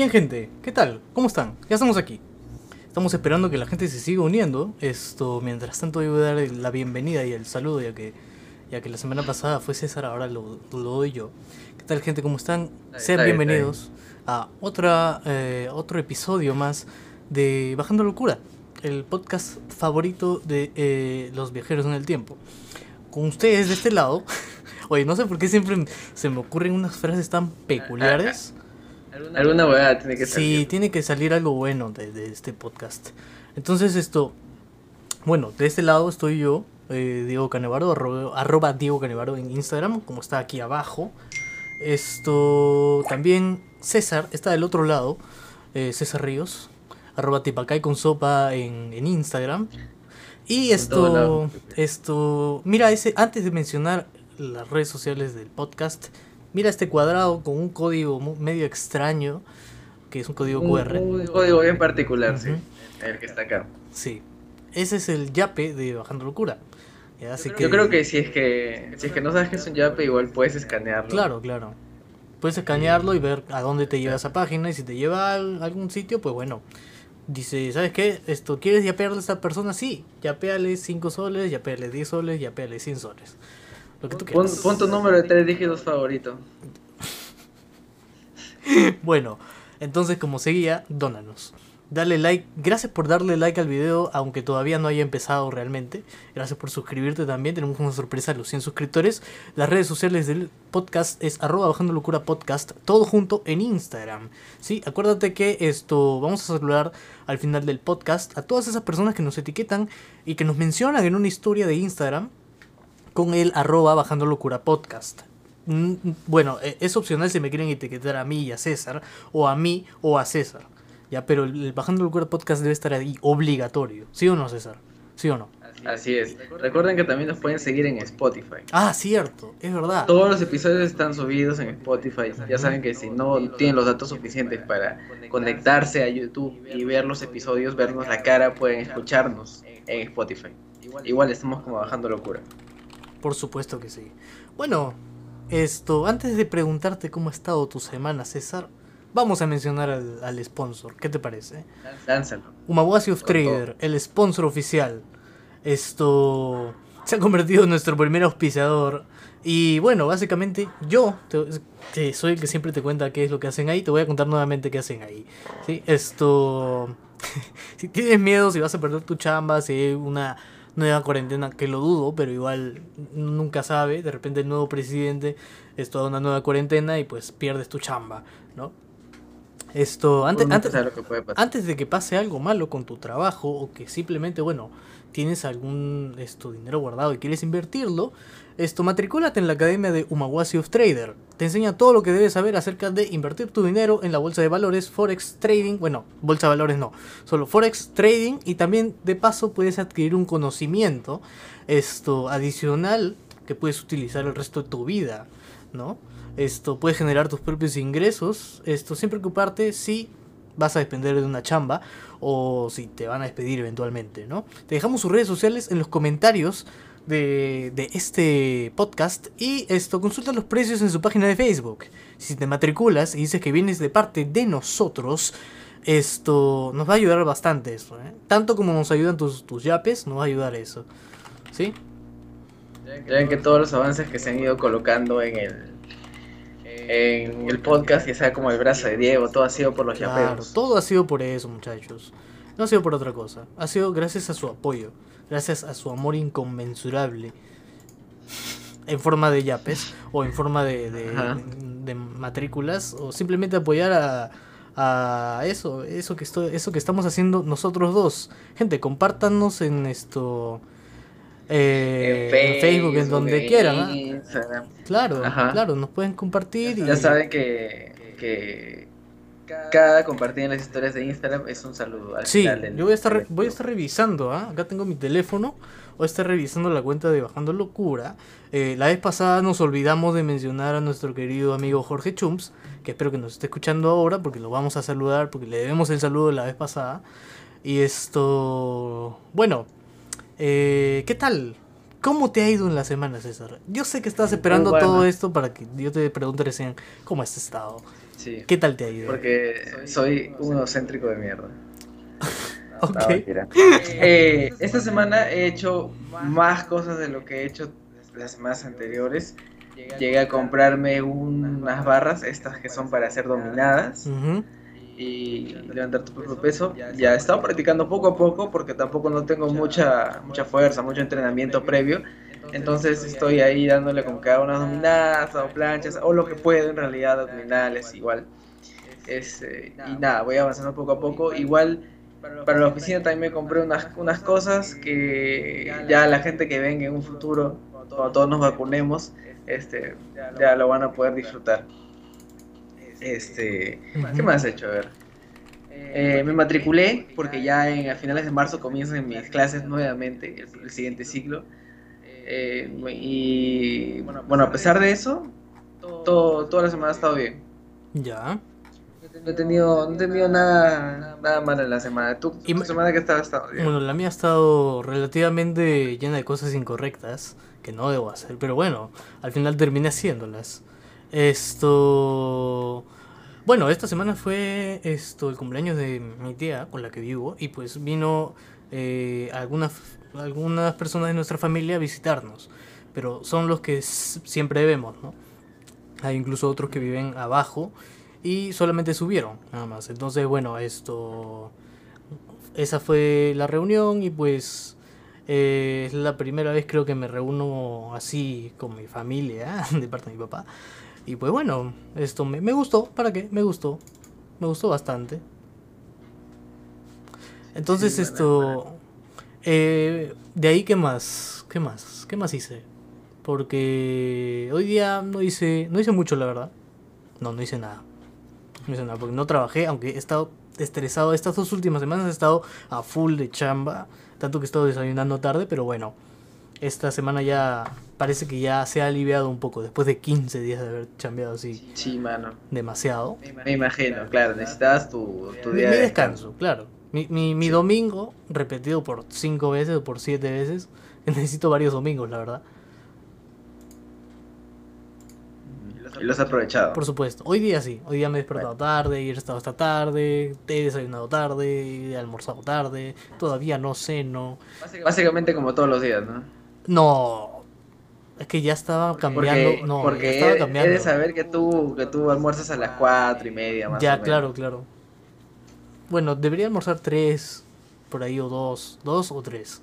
Bien gente, ¿qué tal? ¿Cómo están? Ya estamos aquí. Estamos esperando que la gente se siga uniendo. Esto, mientras tanto, a dar la bienvenida y el saludo, ya que, ya que la semana pasada fue César, ahora lo, lo doy yo. ¿Qué tal gente? ¿Cómo están? Sean bienvenidos a otra, eh, otro episodio más de Bajando Locura, el podcast favorito de eh, los viajeros en el tiempo. Con ustedes de este lado. Oye, no sé por qué siempre se me ocurren unas frases tan peculiares. Alguna hueá tiene que salir. Sí, tiene que salir algo bueno de, este podcast. Entonces esto, bueno, de este lado estoy yo, eh, Diego Canevaro, arroba, Diego Canevaro en Instagram, como está aquí abajo. Esto también César está del otro lado, eh, César Ríos, arroba tipacay con sopa en, en Instagram. Y esto, esto, mira, ese, antes de mencionar las redes sociales del podcast, Mira este cuadrado con un código medio extraño, que es un código QR. Un código bien particular, sí. El que está acá. Sí. Ese es el yape de Bajando Locura. Yo creo que si es que si es que no sabes que es un yape, igual puedes escanearlo. Claro, claro. Puedes escanearlo y ver a dónde te lleva esa página y si te lleva a algún sitio, pues bueno. Dice, ¿sabes qué? Esto, ¿quieres yapearle a esta persona? Sí, yapeale 5 soles, yapeale 10 soles, yapeale 100 soles. Lo tu número de tres dígitos favorito. bueno, entonces como seguía, dónanos. Dale like, gracias por darle like al video, aunque todavía no haya empezado realmente. Gracias por suscribirte también, tenemos una sorpresa a los 100 suscriptores. Las redes sociales del podcast es arroba bajando locura podcast, todo junto en Instagram. ¿sí? Acuérdate que esto vamos a saludar al final del podcast a todas esas personas que nos etiquetan y que nos mencionan en una historia de Instagram con el arroba bajando locura podcast. Mm, bueno, e, es opcional si me quieren etiquetar a mí y a César, o a mí o a César. Ya, pero el Bajando Locura Podcast debe estar ahí obligatorio. ¿Sí o no, César? ¿Sí o no? Así es. Recuerden que también nos pueden seguir en Spotify. Ah, cierto, es verdad. Todos los episodios están subidos en Spotify. Ya saben que si no tienen los datos suficientes para conectarse a YouTube y ver los episodios, vernos la cara, pueden escucharnos en Spotify. Igual estamos como Bajando Locura. Por supuesto que sí. Bueno, esto, antes de preguntarte cómo ha estado tu semana, César, vamos a mencionar al, sponsor. ¿Qué te parece? Lánzalo. Umawasi of Trader, el sponsor oficial. Esto se ha convertido en nuestro primer auspiciador. Y bueno, básicamente yo, que soy el que siempre te cuenta qué es lo que hacen ahí, te voy a contar nuevamente qué hacen ahí. ¿Sí? Esto... si tienes miedo, si vas a perder tu chamba, si hay una nueva cuarentena, que lo dudo, pero igual nunca sabe, de repente el nuevo presidente es toda una nueva cuarentena y pues pierdes tu chamba, ¿no? Esto, antes, antes, antes de que pase algo malo con tu trabajo o que simplemente, bueno, tienes algún esto, dinero guardado y quieres invertirlo, esto, matricúlate en la academia de Umawasi of Trader. Te enseña todo lo que debes saber acerca de invertir tu dinero en la bolsa de valores, forex trading, bueno, bolsa de valores no, solo forex trading y también de paso puedes adquirir un conocimiento esto adicional que puedes utilizar el resto de tu vida, ¿no? Esto puedes generar tus propios ingresos, esto sin preocuparte si vas a depender de una chamba o si te van a despedir eventualmente, ¿no? Te dejamos sus redes sociales en los comentarios de, de, este podcast y esto consulta los precios en su página de Facebook. Si te matriculas y dices que vienes de parte de nosotros, esto nos va a ayudar bastante eso, ¿eh? Tanto como nos ayudan tus, tus yapes, nos va a ayudar eso. ¿Sí? Creen que todos los avances que se han ido colocando en el en el podcast, que sea como el brazo de Diego, todo ha sido por los claro, Todo ha sido por eso, muchachos. No ha sido por otra cosa. Ha sido gracias a su apoyo gracias a su amor inconmensurable en forma de yapes o en forma de, de, matrículas o simplemente apoyar a, a eso, eso que estoy, eso que estamos haciendo nosotros dos. Gente, compártanos en esto eh, en, Facebook, en donde quieran. Claro, claro, nos pueden compartir. Ya, saben que, que cada compartida en las historias de Instagram es un saludo. Al sí, yo voy a estar, voy a estar revisando, ¿ah? acá tengo mi teléfono, voy a estar revisando la cuenta de Bajando Locura. Eh, la vez pasada nos olvidamos de mencionar a nuestro querido amigo Jorge Chumps, que espero que nos esté escuchando ahora porque lo vamos a saludar, porque le debemos el saludo de la vez pasada. Y esto, bueno, eh, ¿qué tal? ¿Cómo te ha ido en la semana, César? Yo sé que estás esperando todo esto para que yo te pregunte recién cómo has estado. Sí. ¿Qué tal te ha ido? Porque soy un egocéntrico de mierda. Ok. No. Eh, esta semana he hecho más cosas de lo que he hecho las semanas anteriores. Llegué a comprarme unas barras, estas que son para ser dominadas y levantar tu propio peso. Ya he estado practicando poco a poco porque tampoco no tengo mucha, mucha fuerza, mucho entrenamiento previo. Entonces estoy ahí dándole con cada una dominadas o planchas o lo que puedo en realidad, abdominales igual. Este, y nada, voy avanzando poco a poco. Igual para la oficina también me compré unas, unas cosas que ya la gente que venga en un futuro, cuando todos nos vacunemos, este, ya lo van a poder disfrutar. Este, ¿Qué más he hecho? A ver. Eh, me matriculé porque ya en, a finales de marzo comienzan mis clases nuevamente, el, el siguiente ciclo. Eh, y bueno, a pesar de eso, todo, toda la semana ha estado bien. Ya. No he tenido, no he tenido nada, nada malo en la semana. ¿Tú, Y tu semana que estaba, estado bien? Bueno, la mía ha estado relativamente llena de cosas incorrectas que no debo hacer, pero bueno, al final terminé haciéndolas. Esto. Bueno, esta semana fue esto el cumpleaños de mi tía con la que vivo y pues vino eh, algunas, algunas personas de nuestra familia a visitarnos, pero son los que siempre vemos, ¿no? Hay incluso otros que viven abajo y solamente subieron, nada más. Entonces, bueno, esto esa fue la reunión y pues eh, es la primera vez creo que me reúno así con mi familia de parte de mi papá y pues bueno esto me, me gustó para qué me gustó me gustó bastante entonces Sí, esto eh, de ahí qué más qué más qué más hice porque hoy día no hice no hice mucho la verdad no no hice nada no hice nada porque no trabajé, aunque he estado estresado. Estas dos últimas semanas he estado a full de chamba, tanto que he estado desayunando tarde, pero bueno, esta semana ya parece que ya se ha aliviado un poco, después de 15 días de haber chambeado así Sí, mano. demasiado. Me imagino, claro, necesitabas tu, tu Mi, día de descanso, claro. Mi, mi, mi Sí. domingo, repetido por 5 veces o por 7 veces, necesito varios domingos, la verdad. Y los has aprovechado. Por supuesto. Hoy día sí. Hoy día me he despertado tarde, y he estado hasta tarde, he desayunado tarde, he almorzado tarde, todavía no ceno. Básicamente como todos los días, ¿no? No. Es que ya estaba cambiando. Porque, no, porque ya estaba he- he cambiando. de saber que tú, que tú almuerzas a las cuatro y media más o Ya, menos. claro, claro. Bueno, debería almorzar tres, por ahí, o dos. Dos o tres.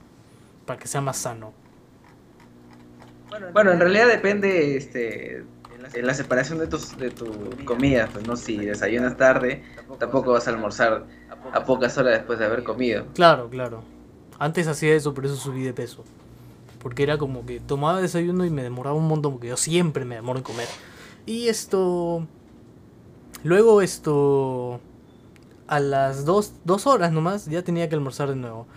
Para que sea más sano. Bueno, en realidad depende este, en la separación de, tus, de tu comida. Pues no, si desayunas tarde, tampoco vas a almorzar a pocas horas después de haber comido. Claro, claro. Antes hacía eso, por eso subí de peso. Porque era como que tomaba desayuno y me demoraba un montón, porque yo siempre me demoro en comer. Y esto... Luego esto... A las dos, dos horas nomás ya tenía que almorzar de nuevo.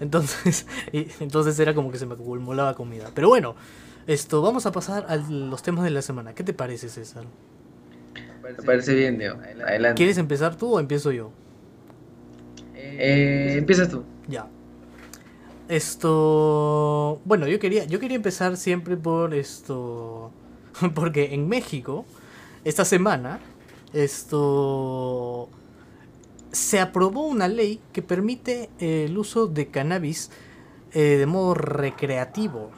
Entonces, y- entonces era como que se me acumulaba comida. Pero bueno, esto, vamos a pasar a los temas de la semana. ¿Qué te parece, César? Me parece bien, Diego. Adelante. ¿Quieres empezar tú o empiezo yo? Eh, empiezas tú. Ya. Esto, bueno, yo quería, yo quería empezar siempre por esto, porque en México esta semana esto se aprobó una ley que permite el uso de cannabis eh, de modo recreativo.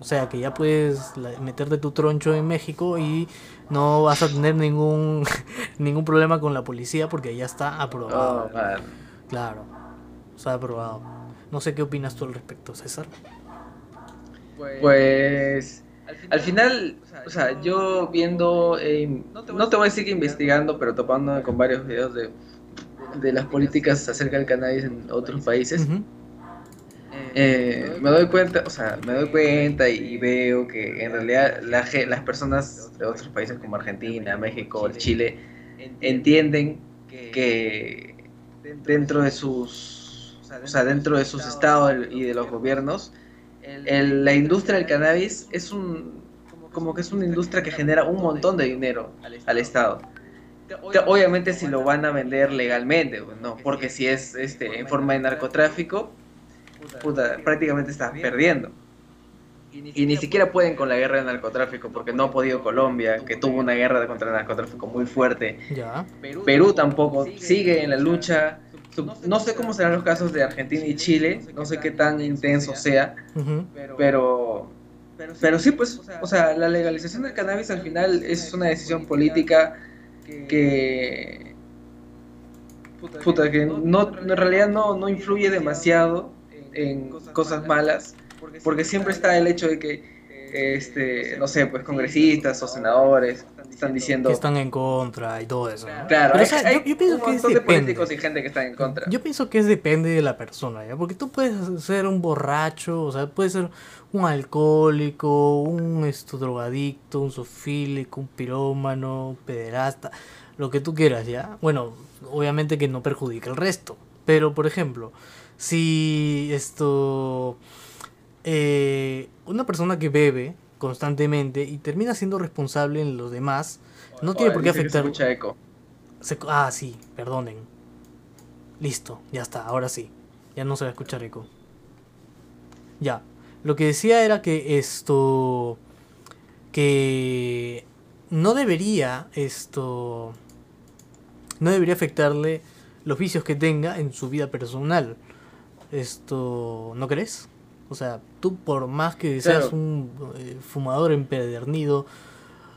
O sea que ya puedes meterte tu troncho en México y no vas a tener ningún ningún problema con la policía porque ya está aprobado. Oh, man. Claro, está aprobado. No sé qué opinas tú al respecto, César. Pues al final, o sea, yo viendo, eh, no te voy a decir que investigando, pero topándome con varios videos de, de las políticas acerca del cannabis en otros países, Ujú. eh, me doy cuenta, o sea, me doy cuenta y veo que en realidad la las personas de otros países como Argentina, México, Chile, entienden que dentro de sus, o sea, dentro de sus estados y de los gobiernos, el- la industria del cannabis es un, como que es una industria que genera un montón de dinero al estado. Obviamente si lo van a vender legalmente, pues, no, porque si es este en forma de narcotráfico, puta, prácticamente estás perdiendo. y ni siquiera pueden con la guerra de narcotráfico porque no ha podido Colombia, que tuvo una guerra contra el narcotráfico muy fuerte. Ya. Perú tampoco sigue en la lucha. No sé cómo serán los casos de Argentina y Chile, no sé qué tan intenso sea, pero pero sí pues, o sea, la legalización del cannabis al final es una decisión política que puta que no en realidad no no influye demasiado en cosas malas porque siempre está el hecho de que este no sé pues congresistas o senadores están diciendo Que están en contra y todo eso. ¿no? claro Pero, hay, o sea, hay yo, yo pienso un que es de depende. políticos y gente que está en contra Yo pienso que es depende de la persona, ¿ya? Porque tú puedes ser un borracho, o sea, puedes ser un alcohólico, un esto, drogadicto, un sofílico, un pirómano, un pederasta, lo que tú quieras, ¿ya? Bueno, obviamente que no perjudica al resto. Pero, por ejemplo, si esto... eh, una persona que bebe constantemente y termina siendo responsable en los demás, no tiene por qué afectar... eco. Se- ah, sí, perdonen. Listo, ya está, ahora sí. Ya no se va a escuchar eco. Ya. Lo que decía era que esto. Que no debería esto. No debería afectarle los vicios que tenga en su vida personal. Esto. ¿No crees? O sea, tú por más que seas Claro. un eh, fumador empedernido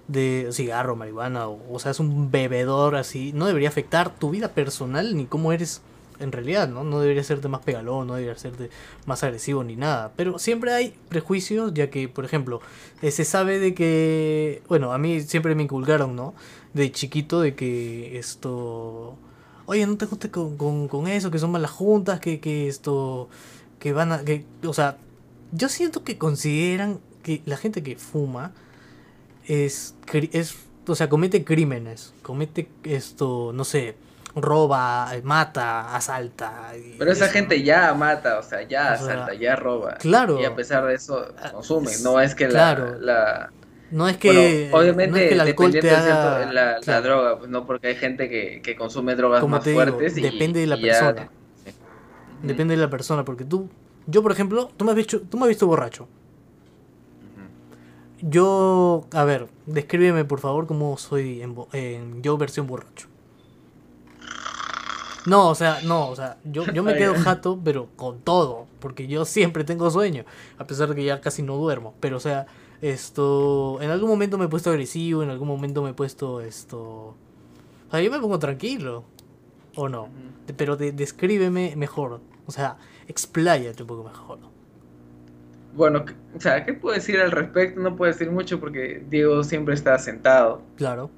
de cigarro, marihuana, o, o seas un bebedor así, no debería afectar tu vida personal ni cómo eres en realidad, ¿no? No debería hacerte más pegalón, no debería hacerte más agresivo ni nada. Pero siempre hay prejuicios, ya que, por ejemplo, eh, se sabe de que, bueno, a mí siempre me inculcaron, ¿no? De chiquito, de que esto... Oye, no te juntes con, con, con eso, que son malas juntas, que, que esto... Que van a... Que, o sea, yo siento que consideran que la gente que fuma es, es o sea, comete crímenes, comete esto, no sé, roba, mata, asalta. Pero esa eso, gente ¿no? ya mata, o sea, ya O sea, asalta, ya roba. claro. Y a pesar de eso, Ah, consume. No es que claro. la, la- No es que, bueno, obviamente, no es que el alcohol te haga... cierto- la, la droga, pues no, porque hay gente que, que consume drogas Como más te digo, fuertes. y- depende de la y ya- persona. Depende de la persona, porque tú... Yo, por ejemplo, tú me has visto, tú me has visto borracho. Yo, a ver, descríbeme por favor cómo soy en, en yo versión borracho. No, o sea, no, o sea, yo, yo me quedo jato, pero con todo, porque yo siempre tengo sueño, a pesar de que ya casi no duermo. Pero, o sea, esto, en algún momento me he puesto agresivo, en algún momento me he puesto esto... O sea, yo me pongo tranquilo, ¿o no? Pero de- descríbeme mejor, o sea, expláyate un poco mejor. Bueno, o sea, ¿qué puedo decir al respecto? No puedo decir mucho porque Diego siempre está sentado Claro.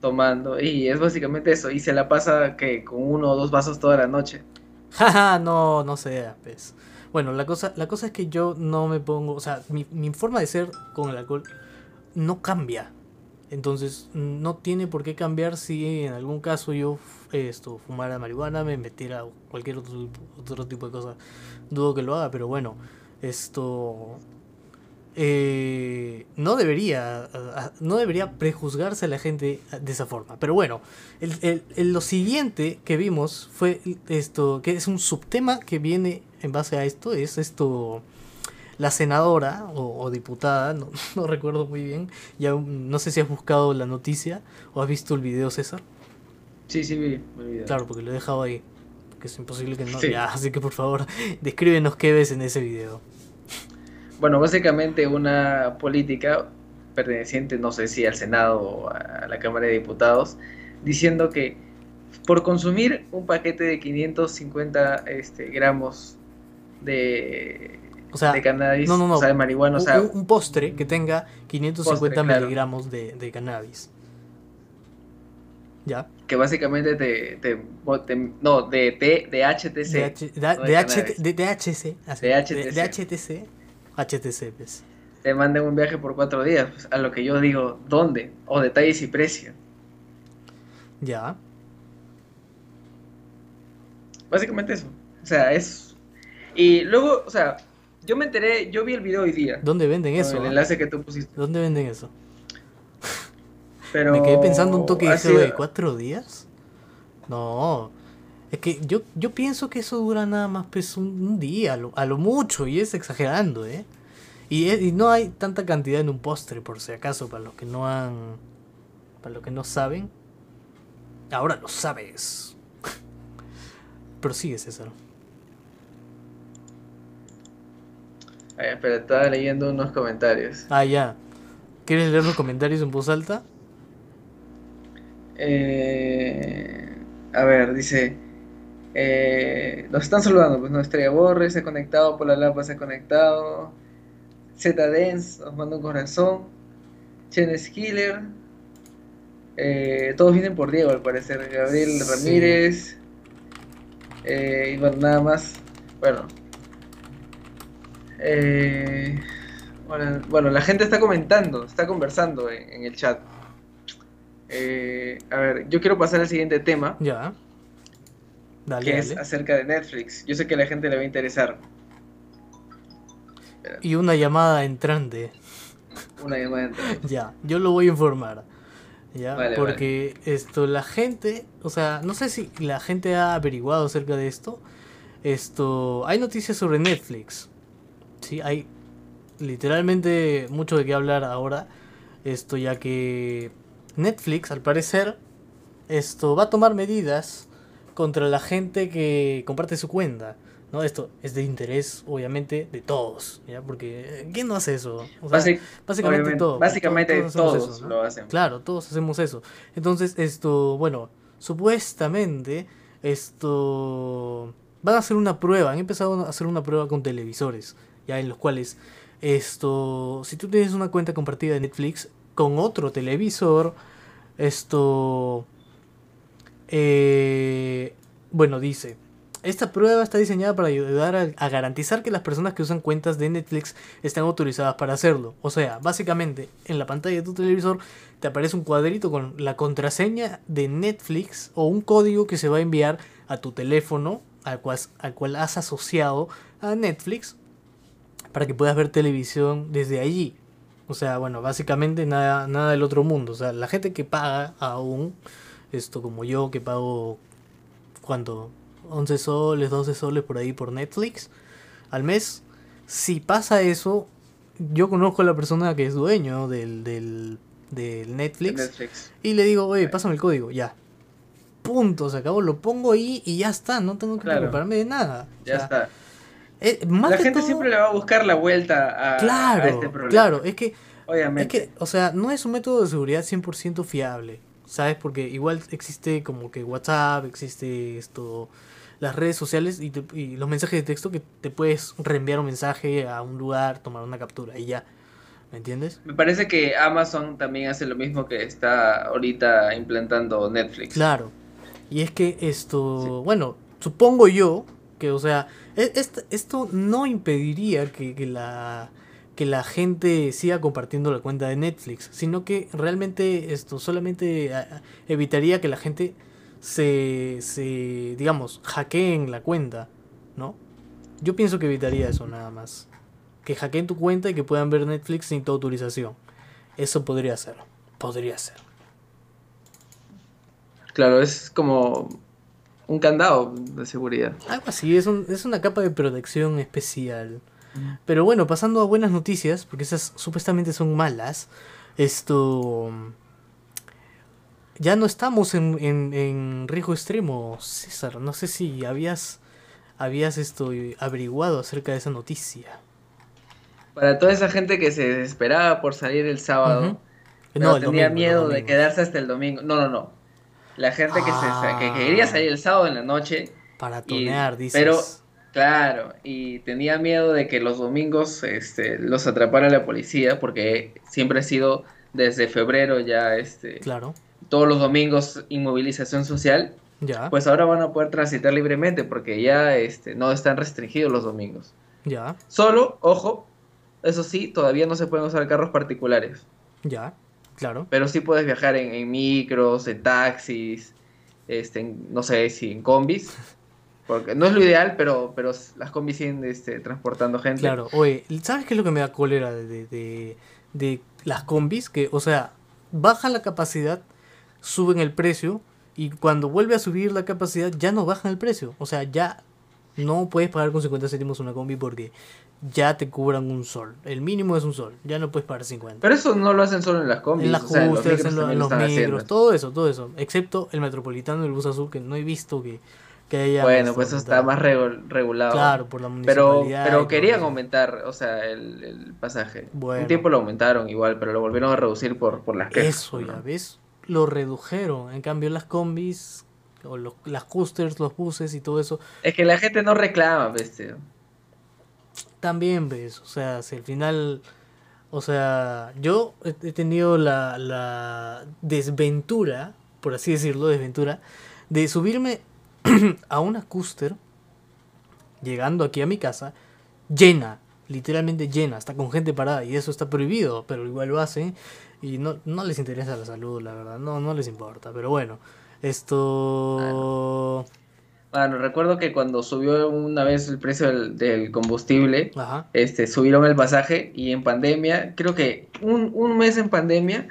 tomando y es básicamente eso. Y se la pasa que con uno o dos vasos toda la noche. Jaja, no, no sea, pues. Bueno, la cosa, la cosa es que yo no me pongo, o sea, mi, mi forma de ser con el alcohol no cambia. Entonces, no tiene por qué cambiar si en algún caso yo esto, fumara marihuana, me metiera cualquier otro, otro tipo de cosa. Dudo que lo haga, pero bueno, esto eh, no debería no debería prejuzgarse a la gente de esa forma. Pero bueno, lo siguiente que vimos fue esto, que es un subtema que viene en base a esto, es esto, la senadora o, diputada, no, no recuerdo muy bien, ya no sé si has buscado la noticia o has visto el video, César. Sí, sí, vi el video. Claro, porque lo he dejado ahí, porque es imposible que no. Sí. Ya, así que por favor, descríbenos qué ves en ese video. Bueno, básicamente una política perteneciente, no sé si al Senado o a la Cámara de Diputados, diciendo que por consumir un paquete de 550 este, gramos de, O sea, de cannabis, no, no, no. o sea, de marihuana, o sea, un- un postre que tenga 550 Postre, claro. miligramos de, de cannabis. ¿Ya? Que básicamente te, te, te- no, de, T- de HTC, De, H- de, no de de de- de HC. así, De de- HTC. de HTC. HTC, pues. te mandan un viaje por cuatro días, pues, a lo que yo digo, ¿dónde? O detalles y precio. Ya. Básicamente eso. O sea, es... Y luego, o sea, yo me enteré, yo vi el video hoy día. ¿Dónde venden eso? el ah? enlace que tú pusiste. ¿Dónde venden eso? Pero Me quedé pensando un toque sido- "Oye, ¿cuatro días? No. Es que yo, yo pienso que eso dura nada más pues un, un día, a lo, a lo mucho, y es exagerando, ¿eh? Y, es- y no hay tanta cantidad en un postre, por si acaso, para los que no han. Para los que no saben. Ahora lo sabes. Prosigue, César. A ver, espera, estaba leyendo unos comentarios. Ah, ya. ¿Quieres leer los comentarios en voz alta? Eh, a ver, dice. Eh, nos están saludando, pues no Estrella Borre se ha conectado, Pola Lapa se ha conectado, Z Dance nos manda un corazón, Chen Skiller, eh, todos vienen por Diego al parecer, Gabriel Sí. Ramírez, eh, y bueno, nada más, bueno. Eh, bueno, bueno, la gente está comentando, está conversando en, en el chat. Eh, a ver, yo quiero pasar al siguiente tema, Ya. Dale, que es acerca de Netflix. Yo sé que a la gente le va a interesar. Y una llamada entrante. Una llamada entrante. Ya, yo lo voy a informar. Ya, Vale, porque esto, la gente, o sea, no sé si la gente ha averiguado acerca de esto. Esto, hay noticias sobre Netflix. Sí, hay literalmente mucho de qué hablar ahora. Esto, ya que Netflix, al parecer, esto va a tomar medidas contra la gente que comparte su cuenta. ¿no? Esto es de interés, obviamente, de todos. ¿ya? Porque, eh, ¿quién no hace eso? O sea, Basic- básicamente básicamente todos hacemos todos eso, ¿no? lo hacen. Claro, todos hacemos eso. Entonces, esto, bueno, supuestamente, esto, van a hacer una prueba, han empezado a hacer una prueba con televisores, ya en los cuales, esto, si tú tienes una cuenta compartida de Netflix con otro televisor, esto, eh, bueno, dice, esta prueba está diseñada para ayudar a, a garantizar que las personas que usan cuentas de Netflix están autorizadas para hacerlo. O sea, básicamente en la pantalla de tu televisor te aparece un cuadrito con la contraseña de Netflix o un código que se va a enviar a tu teléfono al cual, al cual has asociado a Netflix para que puedas ver televisión desde allí. O sea, bueno, básicamente nada, nada del otro mundo. O sea, la gente que paga aún, esto como yo que pago, ¿cuánto? 11 soles, 12 soles por ahí por Netflix al mes. Si pasa eso, yo conozco a la persona que es dueño del, del, del Netflix Netflix. y le digo, oye, pásame el código, ya. Punto, se acabó, lo pongo ahí y ya está, no tengo que Claro. preocuparme de nada. O Ya sea, está. Eh, más La gente todo- siempre le va a buscar la vuelta a, Claro, a este problema. claro, es que Es Obviamente. que, o sea, no es un método de seguridad 100% fiable, ¿sabes? Porque igual existe como que WhatsApp, existe esto, las redes sociales y, te- y los mensajes de texto que te puedes reenviar un mensaje a un lugar, tomar una captura y ya, ¿me entiendes? Me parece que Amazon también hace lo mismo que está ahorita implantando Netflix. Claro. Y es que esto, bueno, supongo yo que, o sea, esto no impediría que, la que la gente siga compartiendo la cuenta de Netflix, sino que realmente esto solamente evitaría que la gente se, se digamos, hackeen la cuenta, ¿no? Yo pienso que evitaría eso nada más. Que hackeen tu cuenta y que puedan ver Netflix sin tu autorización. Eso podría ser. Podría ser. Claro, es como un candado de seguridad. Algo así, es, un- es una capa de protección especial. Pero bueno, pasando a buenas noticias, porque esas supuestamente son malas, esto... Ya no estamos en, en, en riesgo extremo, César. No sé si habías, habías esto, averiguado acerca de esa noticia. Para toda esa gente que se desesperaba por salir el sábado, pero el tenía domingo, miedo de quedarse hasta el domingo. No, no, no. La gente que, se, que quería salir el sábado en la noche, Para tonear, dices. pero Claro, y tenía miedo de que los domingos este, los atrapara la policía, porque siempre ha sido desde febrero ya este, Claro, todos los domingos inmovilización social, ya, pues ahora van a poder transitar libremente porque ya este, no están restringidos los domingos. ya, Solo, ojo, eso sí, todavía no se pueden usar carros particulares, ya, claro. pero sí puedes viajar en, en micros, en taxis, este, en- no sé si en combis. Porque no es lo ideal, pero, pero las combis siguen este, transportando gente. Claro, oye, ¿sabes qué es lo que me da cólera de, de, de- las combis? Que, o sea, bajan la capacidad, suben el precio, y cuando vuelve a subir la capacidad ya no bajan el precio. O sea, ya no puedes pagar con 50 céntimos una combi porque ya te cubran un sol. El mínimo es un sol, ya no puedes pagar 50. Pero eso no lo hacen solo en las combis. En las o sea, en los micros en, lo- los todo eso, todo eso. Excepto el metropolitano y el bus azul, que no he visto que, que haya. Bueno, pues eso está más regu- regulado. Claro, por la Pero, municipalidad. pero todo querían aumentar, o sea, el, el pasaje. Bueno. Un tiempo lo aumentaron igual, pero lo volvieron a reducir por, por las quejas. Eso ya, ¿no? ¿ves? Lo redujeron. En cambio, las combis, o los- las coasters, los buses y todo eso, Es que la gente no reclama, ¿ves, tío? También ves. O sea, si al final. O sea, yo he tenido la, la desventura, por así decirlo, desventura, de subirme a una coaster, llegando aquí a mi casa, llena, literalmente llena, está con gente parada, y eso está prohibido, pero igual lo hacen, y no, no les interesa la salud, la verdad, no, no les importa, pero bueno, esto... Bueno, recuerdo que cuando subió una vez el precio del, del combustible, Ajá. este, subieron el pasaje y en pandemia, creo que un, un mes en pandemia,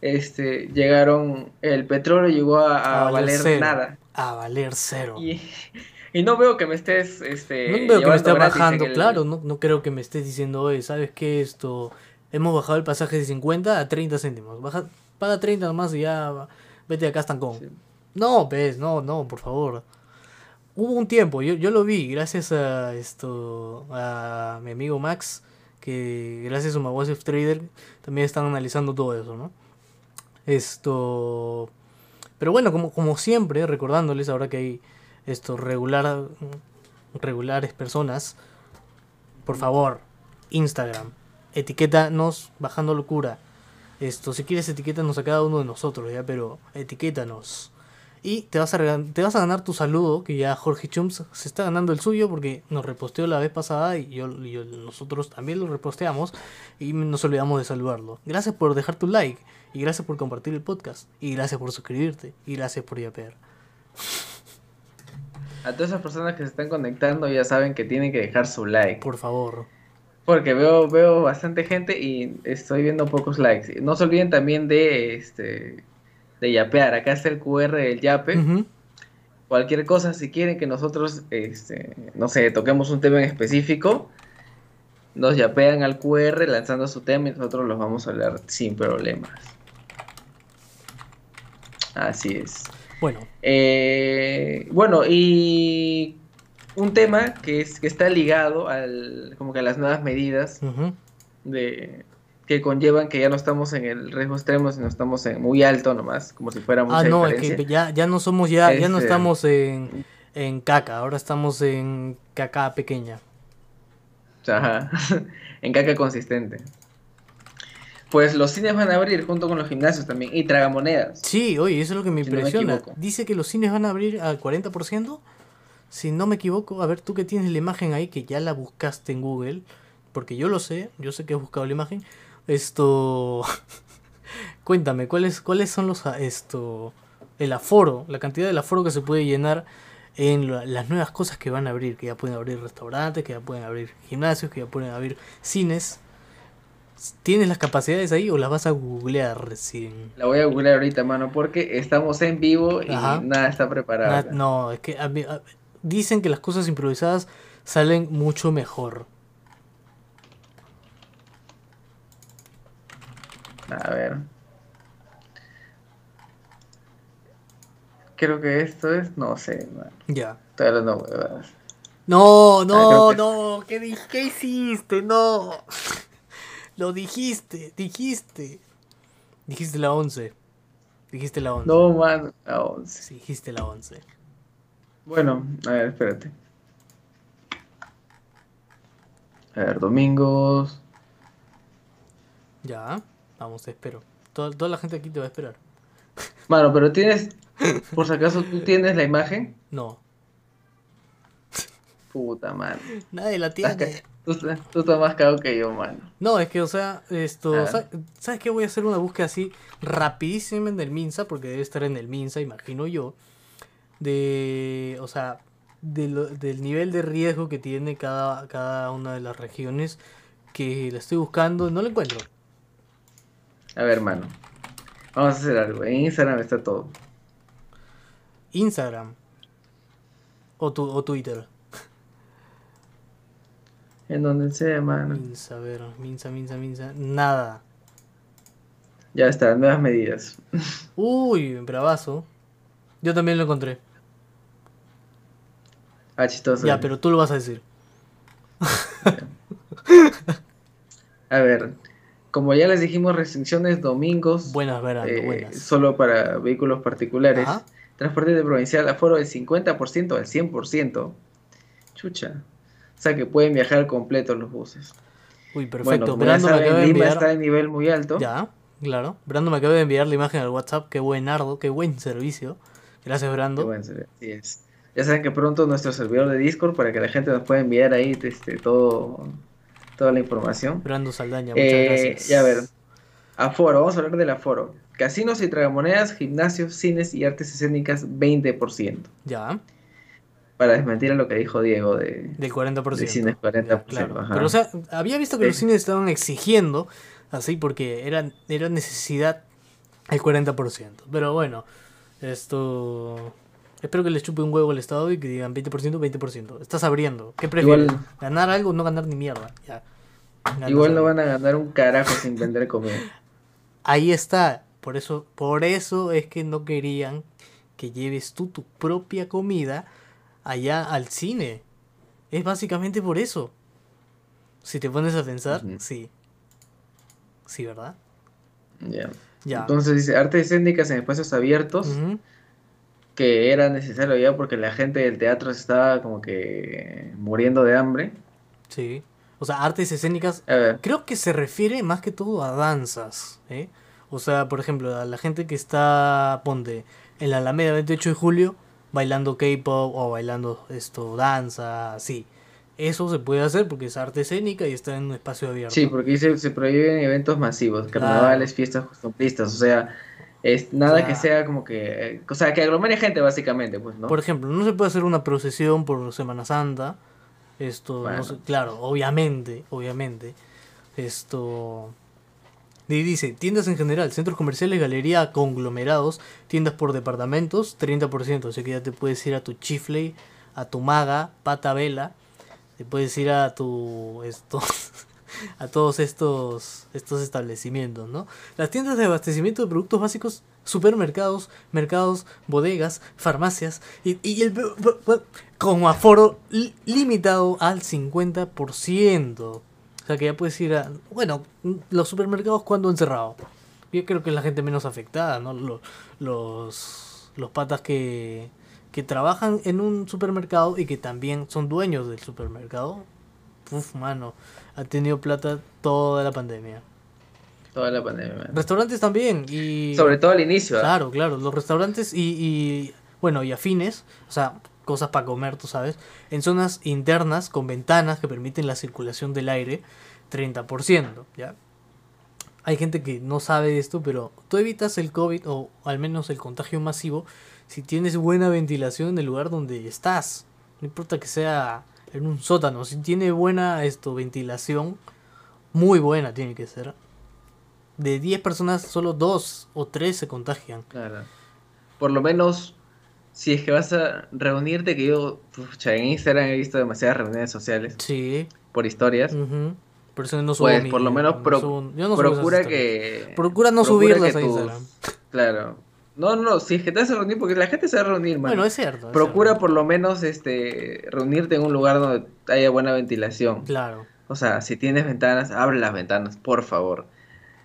este, llegaron, el petróleo llegó a, a valer nada. A valer cero. Y, y no veo que me estés, este, No veo que me llevando esté gratis en bajando, el- claro, no, no creo que me estés diciendo, oye, ¿sabes qué? Esto, hemos bajado el pasaje de 50 a 30 céntimos, baja, paga 30 nomás y ya vete acá a Estancón. Sí. No, ves, no, no, por favor. Hubo un tiempo, yo, yo lo vi, gracias a esto, a mi amigo Max, que gracias a Maguasive Trader también están analizando todo eso, ¿no? Esto. Pero bueno, como, como siempre, recordándoles ahora que hay esto regular regulares personas, por favor, Instagram, etiquétanos bajando locura. Esto, si quieres etiquétanos a cada uno de nosotros, ya, pero etiquétanos. Y te vas a te vas a ganar tu saludo, que ya Jorge Chums se está ganando el suyo porque nos reposteó la vez pasada y yo, y yo- nosotros también lo reposteamos y nos olvidamos de saludarlo. Gracias por dejar tu like y gracias por compartir el podcast y gracias por suscribirte y gracias por yapear. A todas esas personas que se están conectando ya saben que tienen que dejar su like. Por favor. Porque veo, veo bastante gente y estoy viendo pocos likes. No se olviden también de este de yapear. Acá está el QR del yape. Cualquier cosa, si quieren que nosotros, este, no sé, toquemos un tema en específico, nos yapean al QR lanzando su tema y nosotros los vamos a hablar sin problemas. Así es. Bueno, Eh, bueno, y un tema que es que está ligado al como que a las nuevas medidas de que conllevan que ya no estamos en el riesgo extremo, sino estamos en muy alto nomás, como si fuera mucha Ah, no, es que ya, ya no somos ya, ya no Este- estamos en, en caca, ahora estamos en caca pequeña. Ajá, en caca consistente. Pues los cines van a abrir junto con los gimnasios también y tragamonedas. Sí, oye, eso es lo que me Si no me impresiona. Dice que los cines van a abrir al 40%. Si no me equivoco, a ver, tú que tienes la imagen ahí, que ya la buscaste en Google, porque yo lo sé, yo sé que he buscado la imagen. Esto. Cuéntame, ¿cuáles, ¿cuáles son los. a- Esto. El aforo, la cantidad del aforo que se puede llenar en la- las nuevas cosas que van a abrir, que ya pueden abrir restaurantes, que ya pueden abrir gimnasios, que ya pueden abrir cines. ¿Tienes las capacidades ahí o las vas a googlear recién? La voy a googlear ahorita, mano, porque estamos en vivo y Ajá. nada está preparado. No, es que a a- dicen que las cosas improvisadas salen mucho mejor. A ver. Creo que esto es, no sé. Ya. Estoy hablando huevadas. No, no, creo que- no, ¿qué, qué hiciste? No. Lo dijiste, dijiste. Dijiste la 11. Dijiste la 11. No, mano, a 11. Sí, dijiste la 11. Bueno, a ver, espérate. A ver, domingos. Ya, vamos, te espero. Toda, toda la gente aquí te va a esperar. Mano, pero tienes, por si acaso, tú tienes la imagen. No, Puta, mano. nadie la tiene. Tú, estás- tú estás más cagado que yo, mano. No, es que, o sea, esto. Ah. sa- ¿Sabes qué? Voy a hacer una búsqueda así rapidísima en el Minsa, porque debe estar en el Minsa, imagino yo. De. O sea, de lo- del nivel de riesgo que tiene cada, cada una de las regiones que la estoy buscando. No la encuentro. A ver, mano. Vamos a hacer algo. En Instagram está todo. Instagram. O, tu, o Twitter. En donde sea, mano. Minsa, a ver, Minsa, Minsa, Minsa. Nada. Ya está, nuevas medidas. Uy, bravazo. Yo también lo encontré. Ah, chistoso. Ya, pero tú lo vas a decir. A ver, como ya les dijimos, restricciones domingos. Buenas, verano, eh, buenas. Solo para vehículos particulares. Ajá. Transporte de provincial, aforo del 50% al 100%. Chucha. O sea que pueden viajar completos los buses. Uy, Bueno, perfecto. ya Brando me saben, acaba de Lima enviar. está en nivel muy alto. Ya, claro. Brando me acaba de enviar la imagen al WhatsApp. Qué buenardo, qué buen servicio. Gracias, Qué Brando. buen servicio, así es. Ya saben que pronto nuestro servidor de Discord para que la gente nos pueda enviar ahí este, todo, toda la información. Brando Saldaña, muchas Eh, gracias. ya a ver, aforo, vamos a hablar del aforo. Casinos y tragamonedas, gimnasios, cines y artes escénicas, 20%. Ya, Para desmentir a lo que dijo Diego de, del 40%. de cines, 40%. Ya, claro. ajá. Pero, o sea, había visto que los cines estaban exigiendo, así, porque era, era necesidad el 40%. Pero bueno, esto. Espero que les chupe un huevo el Estado y que digan 20%, 20%. Estás abriendo. ¿Qué prefieres? Igual- ¿Ganar algo o no ganar ni mierda? Ya. Igual no van a ganar un carajo sin vender comida. Ahí está. Por eso, por eso es que no querían que lleves tú tu propia comida allá al cine. Es básicamente por eso. Si te pones a pensar, sí. Sí, ¿verdad? Ya. Ya. Entonces dice, artes escénicas en espacios abiertos, que era necesario ya porque la gente del teatro se estaba como que muriendo de hambre. Sí. O sea, artes escénicas. Creo que se refiere más que todo a danzas. ¿eh? O sea, por ejemplo, a la gente que está, ponte, en la Alameda 28 de julio, bailando K-pop o bailando esto, danza, así. Eso se puede hacer porque es arte escénica y está en un espacio abierto. sí, porque dice se prohíben eventos masivos, carnavales, fiestas costumbristas, o sea, es nada que sea como que, eh, o sea, que aglomere gente básicamente, pues, ¿no? Por ejemplo, no se puede hacer una procesión por Semana Santa. Esto, no sé- claro, obviamente, obviamente. Esto. Y dice, tiendas en general, centros comerciales, galería, conglomerados, tiendas por departamentos, 30%. O sea que ya te puedes ir a tu chifle, a tu maga, pata vela, te puedes ir a tu esto a todos estos estos establecimientos, ¿no? Las tiendas de abastecimiento de productos básicos, supermercados, mercados, bodegas, farmacias y, y el con aforo li- limitado al 50%. O sea que ya puedes ir a bueno, los supermercados cuando han cerrado. Yo creo que es la gente menos afectada, ¿no? Los los, los patas que que trabajan en un supermercado y que también son dueños del supermercado. Uf, mano, ha tenido plata toda la pandemia. Toda la pandemia. man. Restaurantes también y Sobre todo al inicio, ¿ah? Claro, claro, los restaurantes y, y bueno, y afines, o sea, cosas para comer, tú sabes, en zonas internas con ventanas que permiten la circulación del aire, 30%, ¿ya? Hay gente que no sabe esto, pero tú evitas el COVID o al menos el contagio masivo si tienes buena ventilación en el lugar donde estás. No importa que sea en un sótano, si tiene buena esto ventilación, muy buena tiene que ser. De 10 personas, solo 2 o 3 se contagian. Claro. Por lo menos, si es que vas a reunirte, que yo, pucha, en Instagram he visto demasiadas reuniones sociales Sí. por historias. ujú. Por eso no subo Pues mi- por lo menos no pro- subo- yo no subo esas procura que. Procura no procura subirlas a tus-. Claro. No, no, si es que te vas a reunir, porque la gente se va a reunir, man. Bueno, es cierto. es Procura cierto. por lo menos este reunirte en un lugar donde haya buena ventilación. Claro. O sea, si tienes ventanas, abre las ventanas, por favor.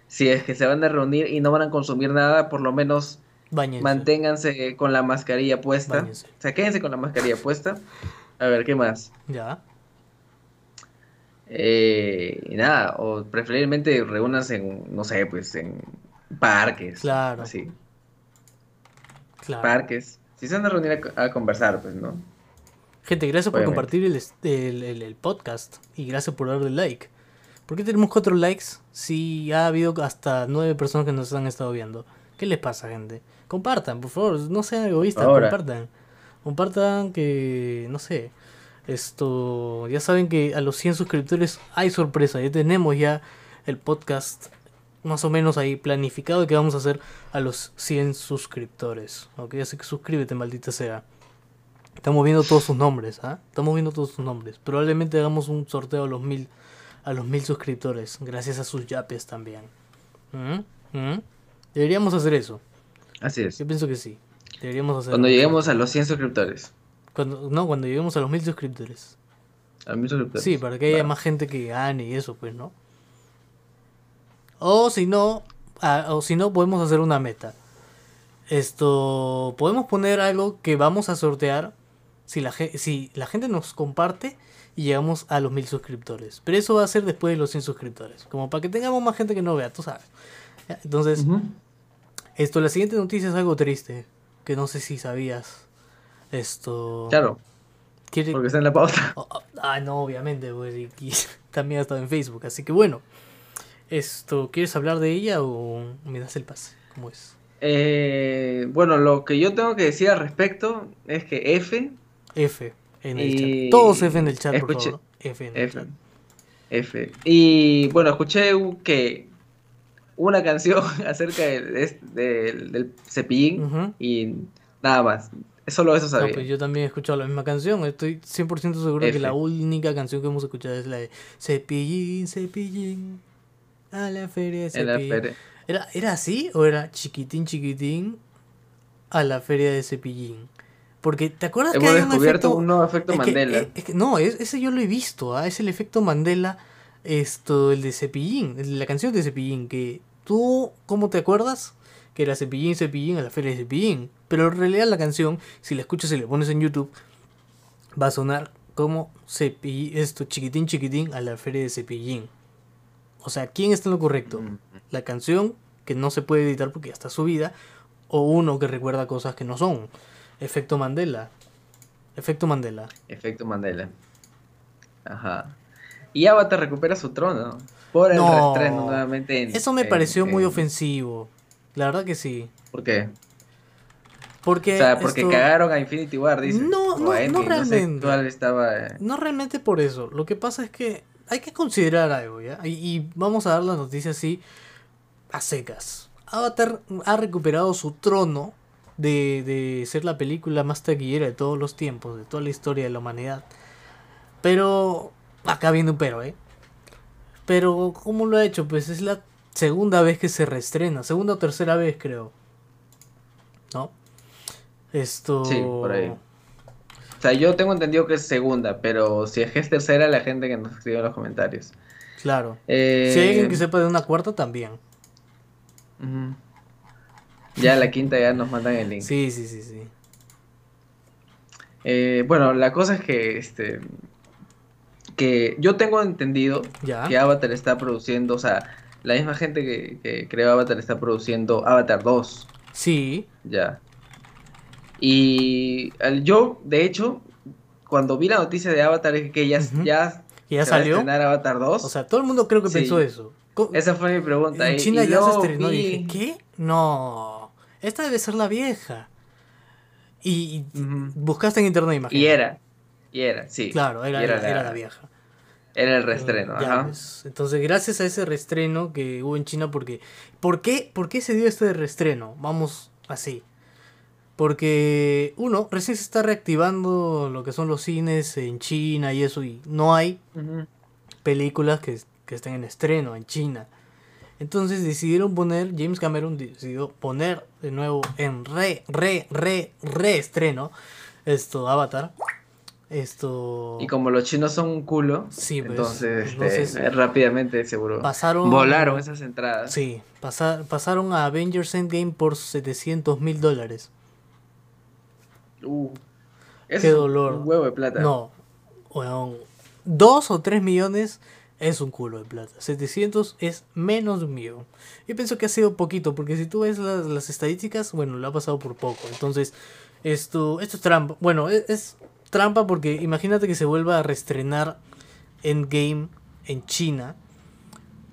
Si es que se van a reunir y no van a consumir nada, por lo menos Báñense. manténganse con la mascarilla puesta. Báñense. O sea, quédense con la mascarilla puesta. A ver, ¿qué más? Ya. Eh, y nada, o preferiblemente reúnanse en, no sé, pues en parques. Claro. Así, Claro. parques. Si se van a reunir a, co- a conversar, pues, ¿no? Gente, gracias por Obviamente. compartir el, el, el- el podcast y gracias por darle like. ¿Por qué tenemos cuatro likes si ha habido hasta nueve personas que nos han estado viendo? ¿Qué les pasa, gente? Compartan, por favor, no sean egoístas, Ahora. compartan. Compartan que, no sé, esto, ya saben que a los 100 suscriptores hay sorpresa, ya tenemos ya el podcast más o menos ahí planificado de que vamos a hacer a los 100 suscriptores. Ok, así que suscríbete, maldita sea. Estamos viendo todos sus nombres, ¿ah? Estamos viendo todos sus nombres. Probablemente hagamos un sorteo a los mil, a los mil suscriptores, gracias a sus yapes también. ¿Mm? ¿Mm? Deberíamos hacer eso. Así es. Yo pienso que sí. Deberíamos hacer Cuando lleguemos a los 100 suscriptores. Cuando, no, cuando lleguemos a los mil suscriptores. A 1000 suscriptores. Sí, para que haya Claro. más gente que gane y eso, pues, ¿no? O si no, o si no, podemos hacer una meta. Esto, podemos poner algo que vamos a sortear si la, si la gente nos comparte y llegamos a los mil suscriptores. Pero eso va a ser después de los 100 suscriptores. Como para que tengamos más gente que no vea, tú sabes. Entonces, esto, la siguiente noticia es algo triste. Que no sé si sabías. Esto. Claro, quiere- porque está en la pauta. Oh, oh, ah, no, obviamente, pues, y, y también ha estado en Facebook, así que bueno. Esto, ¿quieres hablar de ella o me das el pase? ¿Cómo es? Eh, bueno, lo que yo tengo que decir al respecto es que F, F en el Y- chat. Todos F en el chat, por escuché- favor. F en el F, chat. F. Y bueno, escuché que una canción acerca del, es- del, cepillín y nada más. Solo eso No, sabía. pues yo también he escuchado la misma canción. Estoy 100% seguro que F. la única canción que hemos escuchado es la de Cepillín, Cepillín. A la feria de la Cepillín. feria. ¿Era, ¿Era así o era chiquitín, chiquitín a la feria de Cepillín? Porque, ¿te acuerdas que Hemos hay un descubierto efecto... un nuevo efecto Es que- Mandela. es que- no, es- ese yo lo he visto, ¿ah? es el efecto Mandela, esto, el de Cepillín, la canción de Cepillín, que tú, ¿cómo te acuerdas? Que era Cepillín, Cepillín a la feria de Cepillín. Pero en realidad la canción, si la escuchas y la pones en YouTube, va a sonar como Cepillín, esto, chiquitín, chiquitín a la feria de Cepillín. O sea, ¿quién está en lo correcto? Mm. La canción, que no se puede editar porque ya está subida, o uno que recuerda cosas que no son. Efecto Mandela. Efecto Mandela. Efecto Mandela. Ajá. Y Avatar recupera su trono por el No. reestreno nuevamente en- Eso me en- pareció muy en- ofensivo. La verdad que sí. ¿Por qué? Porque, O sea, porque esto- cagaron a Infinity War, dice. No, no, no sé realmente. cuál estaba. eh, No realmente por eso. Lo que pasa es que hay que considerar algo, ¿ya? Y, y vamos a dar la noticia así a secas. Avatar ha recuperado su trono de, de ser la película más taquillera de todos los tiempos, de toda la historia de la humanidad. Pero acá viene un pero, ¿eh? Pero ¿cómo lo ha hecho? Pues es la segunda vez que se reestrena, segunda o tercera vez creo. ¿No? Esto... Sí, por ahí. O sea, yo tengo entendido que es segunda, pero si es que es tercera, la gente que nos escribe en los comentarios. Claro. Eh, Si hay alguien que sepa de una cuarta, también. ujú. Ya la quinta ya nos mandan el link. Sí, sí, sí, sí. Eh, bueno, la cosa es que este que yo tengo entendido Ya. que Avatar está produciendo, o sea, la misma gente que, que creó Avatar está produciendo Avatar 2, Sí. ya. Y al- yo, de hecho, cuando vi la noticia de Avatar es que ya, ya, ¿Que ya se va a salió? estrenar Avatar 2. O sea, todo el mundo creo que Sí. pensó eso. Esa fue mi pregunta. en y- China y ya se estrenó y dije, ¿qué? No. Esta debe ser la vieja. Y, buscaste en internet, imagino. Y era, y era, sí. Claro, era, la, era la vieja. Era el reestreno, Ya ajá. Entonces, gracias a ese reestreno que hubo en China, porque ¿por qué, ¿por qué se dio este reestreno? Vamos así. Porque, uno, recién se está reactivando lo que son los cines en China y eso, y no hay películas que, que estén en estreno en China. Entonces decidieron poner, James Cameron decidió poner de nuevo en re, re, re, reestreno esto, Avatar. Esto... Y como los chinos son un culo, Sí, pues, entonces, este, entonces, eh, rápidamente seguro pasaron- volaron esas entradas. Sí, pasa- pasaron a Avengers Endgame por 700 mil dólares. Uh, Qué dolor. Un huevo de plata. No, weón, dos o tres millones es un culo de plata. 700 es menos de un millón. Yo pienso que ha sido poquito, porque si tú ves las, las estadísticas, bueno, lo ha pasado por poco. Entonces, esto, esto es trampa. Bueno, es, es trampa porque imagínate que se vuelva a reestrenar Endgame en China.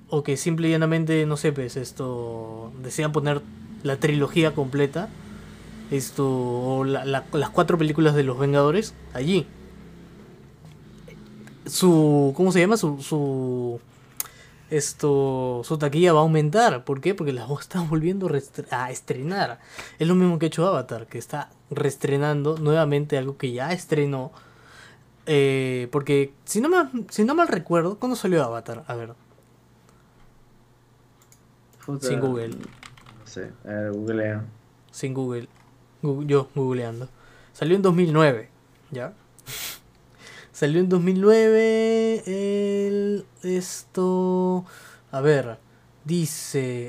O que simple y llanamente, no sé, pues esto. Desean poner la trilogía completa. Esto. O la- la- las cuatro películas de los Vengadores allí. Su. ¿Cómo se llama? Su. su esto su taquilla va a aumentar. ¿Por qué? Porque la están volviendo a estrenar. Es lo mismo que ha hecho Avatar, que está reestrenando nuevamente algo que ya estrenó. Eh, porque si no, me, si no mal recuerdo, ¿cuándo salió Avatar? A ver. Sin Google. No sé, a ver, googlea. Sin Google. Yo googleando. Salió en 2009, ¿ya? Salió en 2009 el, esto... A ver, dice...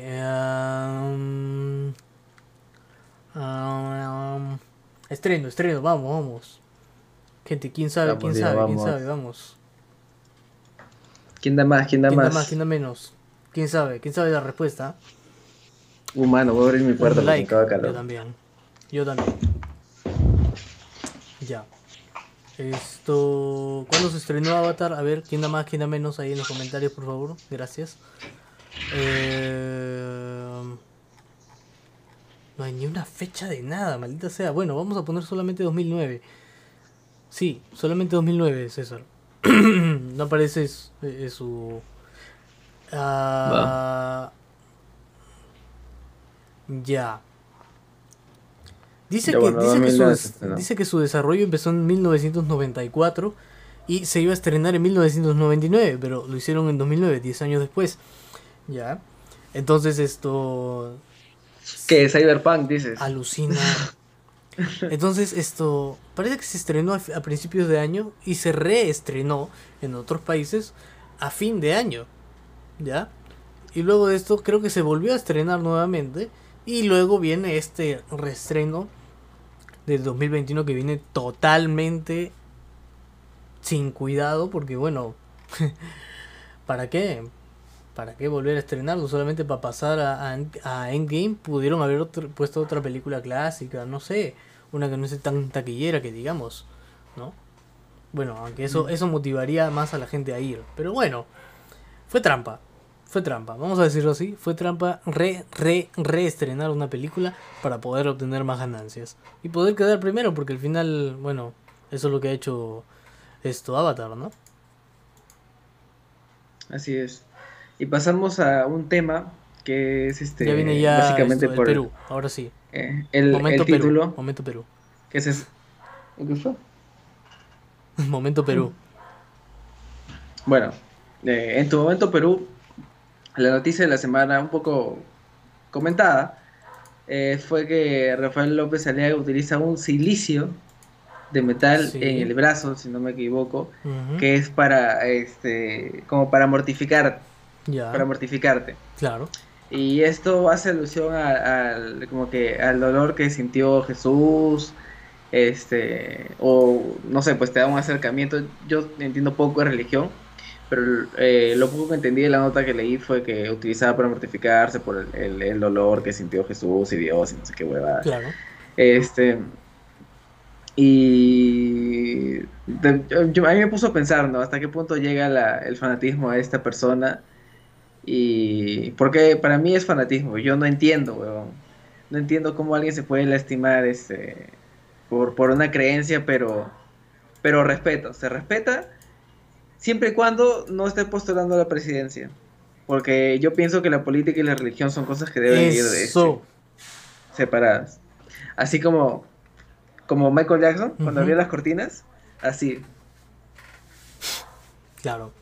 estreno, estreno, vamos, vamos. Gente, ¿quién sabe? ¿Quién sabe? ¿Quién sabe? Vamos. ¿Quién da más? ¿Quién da más? más? ¿Quién da menos? ¿Quién sabe? ¿Quién sabe la respuesta? Humano, voy a abrir mi puerta like. Yo también. Yo también. Ya. Esto. ¿Cuándo se estrenó Avatar? A ver, ¿quién da más, quién da menos ahí en los comentarios, por favor? Gracias. Eh, no hay ni una fecha de nada, maldita sea. Bueno, vamos a poner solamente 2009. Sí, solamente 2009, César. no aparece su. Ah, ya. Dice, que, dice, que su, desarrollo empezó en 1994 y se iba a estrenar en 1999, pero lo hicieron en 2009, 10 años después. Ya. Entonces esto... Que Cyberpunk, dices. Alucina. Entonces esto parece que se estrenó a, principios de año y se reestrenó en otros países a fin de año. ¿Ya? Y luego de esto creo que se volvió a estrenar nuevamente y luego viene este reestreno del 2021 que viene totalmente sin cuidado porque bueno, ¿para qué? ¿Para qué volver a estrenarlo? Solamente para pasar a, a, Endgame pudieron haber puesto otra película clásica, no sé, una que no sea tan taquillera que digamos, ¿no? Bueno, aunque eso, mm. eso motivaría más a la gente a ir. Pero bueno, fue trampa fue trampa, vamos a decirlo así, fue trampa re, re, reestrenar una película para poder obtener más ganancias. Y poder quedar primero, porque al final, bueno, eso es lo que ha hecho esto Avatar, ¿no? Así es. Y pasamos a un tema que es este. Ya viene ya básicamente por Perú, ahora sí. Eh, el, Momento título. Momento Perú. ¿Qué es eso? Momento Perú. Bueno, eh, en tu momento Perú la noticia de la semana un poco comentada eh, fue que Rafael López Aliaga utiliza un silicio de metal en el brazo, si no me equivoco, que es para este como para mortificar para mortificarte. Claro. Y esto hace alusión al como que al dolor que sintió Jesús, este o no sé, pues te da un acercamiento. Yo entiendo poco de religión, pero eh, lo poco que entendí de la nota que leí fue que utilizaba para mortificarse por el, dolor que sintió Jesús y Dios y no sé qué huevada. Claro. Este. Y. a mí me puso a pensar, ¿no? Hasta qué punto llega el fanatismo a esta persona. Y. Porque para mí es fanatismo. Yo no entiendo, weón. No entiendo cómo alguien se puede lastimar este, por, por una creencia, pero. Pero respeto. Se respeta siempre y cuando no esté postulando a la presidencia. Porque yo pienso que la política y la religión son cosas que deben ir de este, separadas. Así como, como Michael Jackson, cuando abrió las cortinas, así. Claro.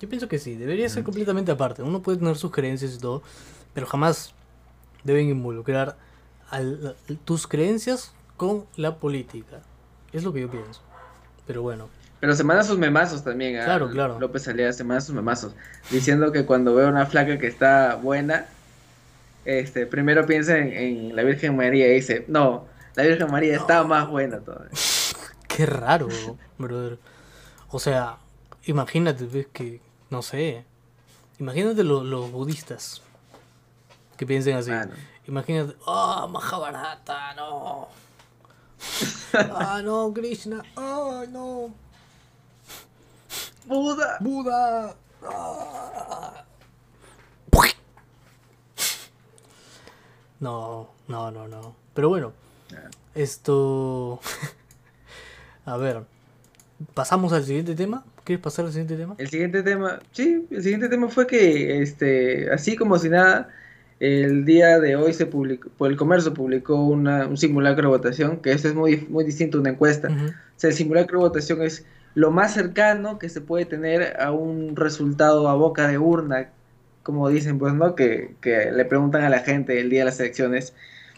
Yo pienso que sí, debería ser completamente aparte. Uno puede tener sus creencias y todo, pero jamás deben involucrar tus creencias con la política. Es lo que yo pienso. Pero bueno. Pero se manda sus memazos también. A claro, claro. López Aliaga se manda sus memazos. Diciendo que cuando ve una flaca que está buena, este, primero piensa en, la Virgen María y dice, no, la Virgen María está más buena todavía. Qué raro, brother. O sea, imagínate, ves que, no sé, imagínate los budistas que piensen así. Ah, imagínate, oh, Mahabharata, no. ah, no, Krishna, oh, no. Buda. Buda. No, no, no, no. Pero bueno, esto... A ver, pasamos al siguiente tema. ¿Quieres pasar al siguiente tema? El siguiente tema, sí, el siguiente tema fue que, este, así como si nada, el día de hoy se publicó, por el comercio publicó una, un simulacro de votación, que esto es muy, muy distinto a una encuesta. Ujú. O sea, el simulacro de votación es lo más cercano que se puede tener a un resultado a boca de urna, como dicen, pues, ¿no? Que, que le preguntan a la gente el día de las elecciones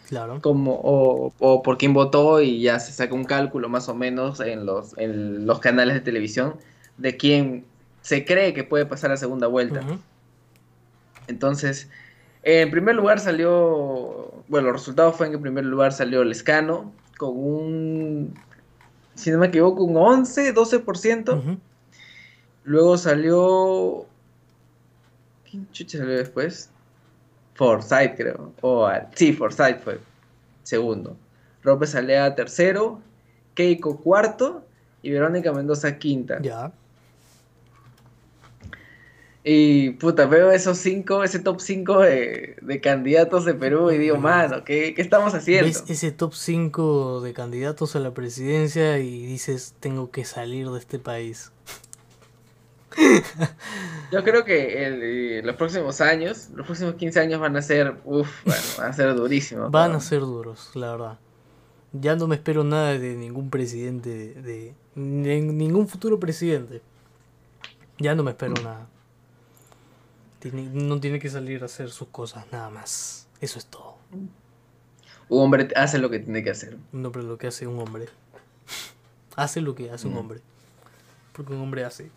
Claro. como o, o por quién votó y ya se saca un cálculo más o menos en los, en los canales de televisión de quién se cree que puede pasar a segunda vuelta. Entonces, en primer lugar salió, bueno, los resultados fue en que en primer lugar salió Lescano con un, si no me equivoco, un 11, 12%. Ujú. Luego salió, ¿quién chucha salió después? Forsyth, creo. O, ah, sí, Forsyth fue segundo. López Alea tercero, Keiko cuarto y Verónica Mendoza quinta. Ya. Y puta, veo esos cinco, ese top 5 de, de candidatos de Perú y digo, mano, ¿qué, qué estamos haciendo? Ves ese top 5 de candidatos a la presidencia y dices, tengo que salir de este país. Yo creo que el- los próximos años, los próximos 15 años van a ser, uff, bueno, van a ser durísimos. Van a ser duros, la verdad. Ya no me espero nada de ningún presidente, de, de- de ningún futuro presidente. Ya no me espero nada. Tiene- no tiene que salir a hacer sus cosas, nada más. Eso es todo. Un hombre hace lo que tiene que hacer. Un hombre lo que hace un hombre. Hace lo que hace un Mm. hombre. Porque un hombre hace.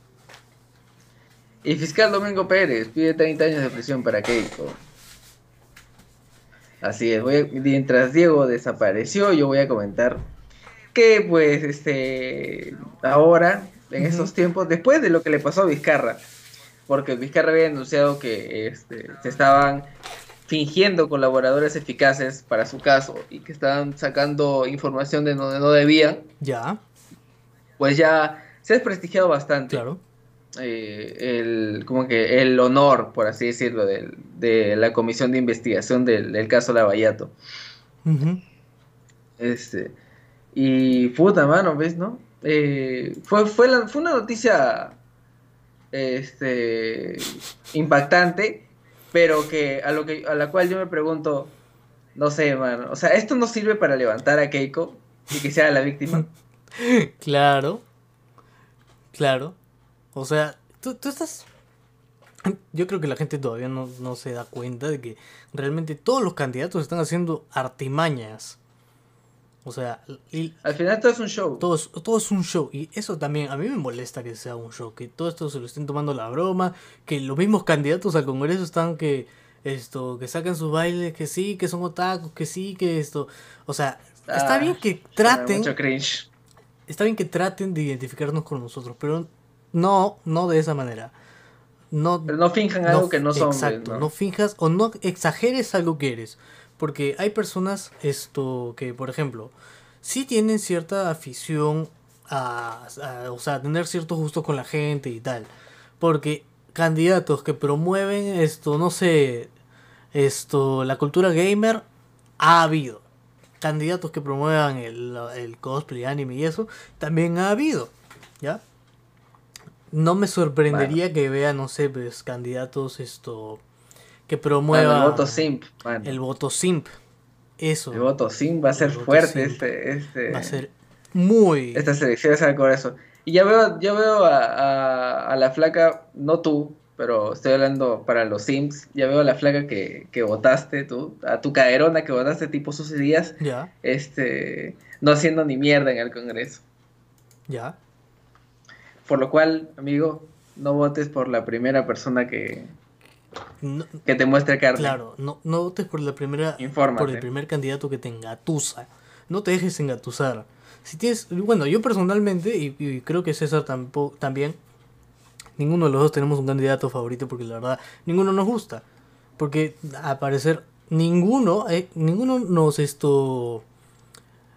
Y fiscal Domingo Pérez pide 30 años de prisión para Keiko. Así es, voy a- mientras Diego desapareció, yo voy a comentar que pues este ahora, en esos tiempos, después de lo que le pasó a Vizcarra, porque Vizcarra había anunciado que este, se estaban fingiendo colaboradores eficaces para su caso y que estaban sacando información de donde no debían, Ya, pues ya se ha desprestigiado bastante claro. eh, el, como que el honor, por así decirlo, de, la comisión de investigación del, del caso Lavallato. Este, y puta mano, ¿ves, no? Eh, fue, fue, la- fue una noticia este, impactante, pero que a, lo que a la cual yo me pregunto, no sé, mano, o sea, esto no sirve para levantar a Keiko y que sea la víctima. Claro. Claro. O sea, tú, tú estás... Yo creo que la gente todavía no, no se da cuenta de que realmente todos los candidatos están haciendo artimañas. O sea, y Al final todo es un show. todo es, todo es un show. Y eso también, a mí me molesta que sea un show. Que todo esto se lo estén tomando la broma. Que los mismos candidatos al Congreso están que... Esto, que sacan sus bailes, que sí, que son otakus, que sí, que esto. O sea, está Ah, bien que traten Mucho cringe. está bien que traten de identificarnos con nosotros, pero no, no de esa manera. No, Pero no finjan algo que no son. Exacto, ¿no? no finjas o no exageres algo que eres. Porque hay personas esto que, por ejemplo, sí tienen cierta afición a, a- o sea, tener ciertos gustos con la gente y tal. Porque candidatos que promueven esto, no sé, esto, la cultura gamer, ha habido. Candidatos que promuevan el, el cosplay, anime y eso, también ha habido. ¿Ya? No me sorprendería que vea, no sé, pues, candidatos esto que Mano, promuevan el voto simp, el voto simp. Eso El voto simp va a ser fuerte simp este, este, va a ser muy estas elecciones al Congreso. Y ya veo, ya veo a, a- a la flaca, no tú, pero estoy hablando para los Sims, ya veo a la flaca que, que votaste tú, a tu caderona que votaste tipo sus días, ya, este, no haciendo ni mierda en el Congreso. ya. Por lo cual, amigo, no votes por la primera persona que, No- que te muestre carne. claro, no, no votes por la primera Infórmate. por el primer candidato que te engatusa. No te dejes engatusar. Si tienes, bueno, yo personalmente y, y creo que César tampoco también ninguno de los dos tenemos un candidato favorito porque la verdad ninguno nos gusta. Porque a parecer ninguno eh, ninguno nos esto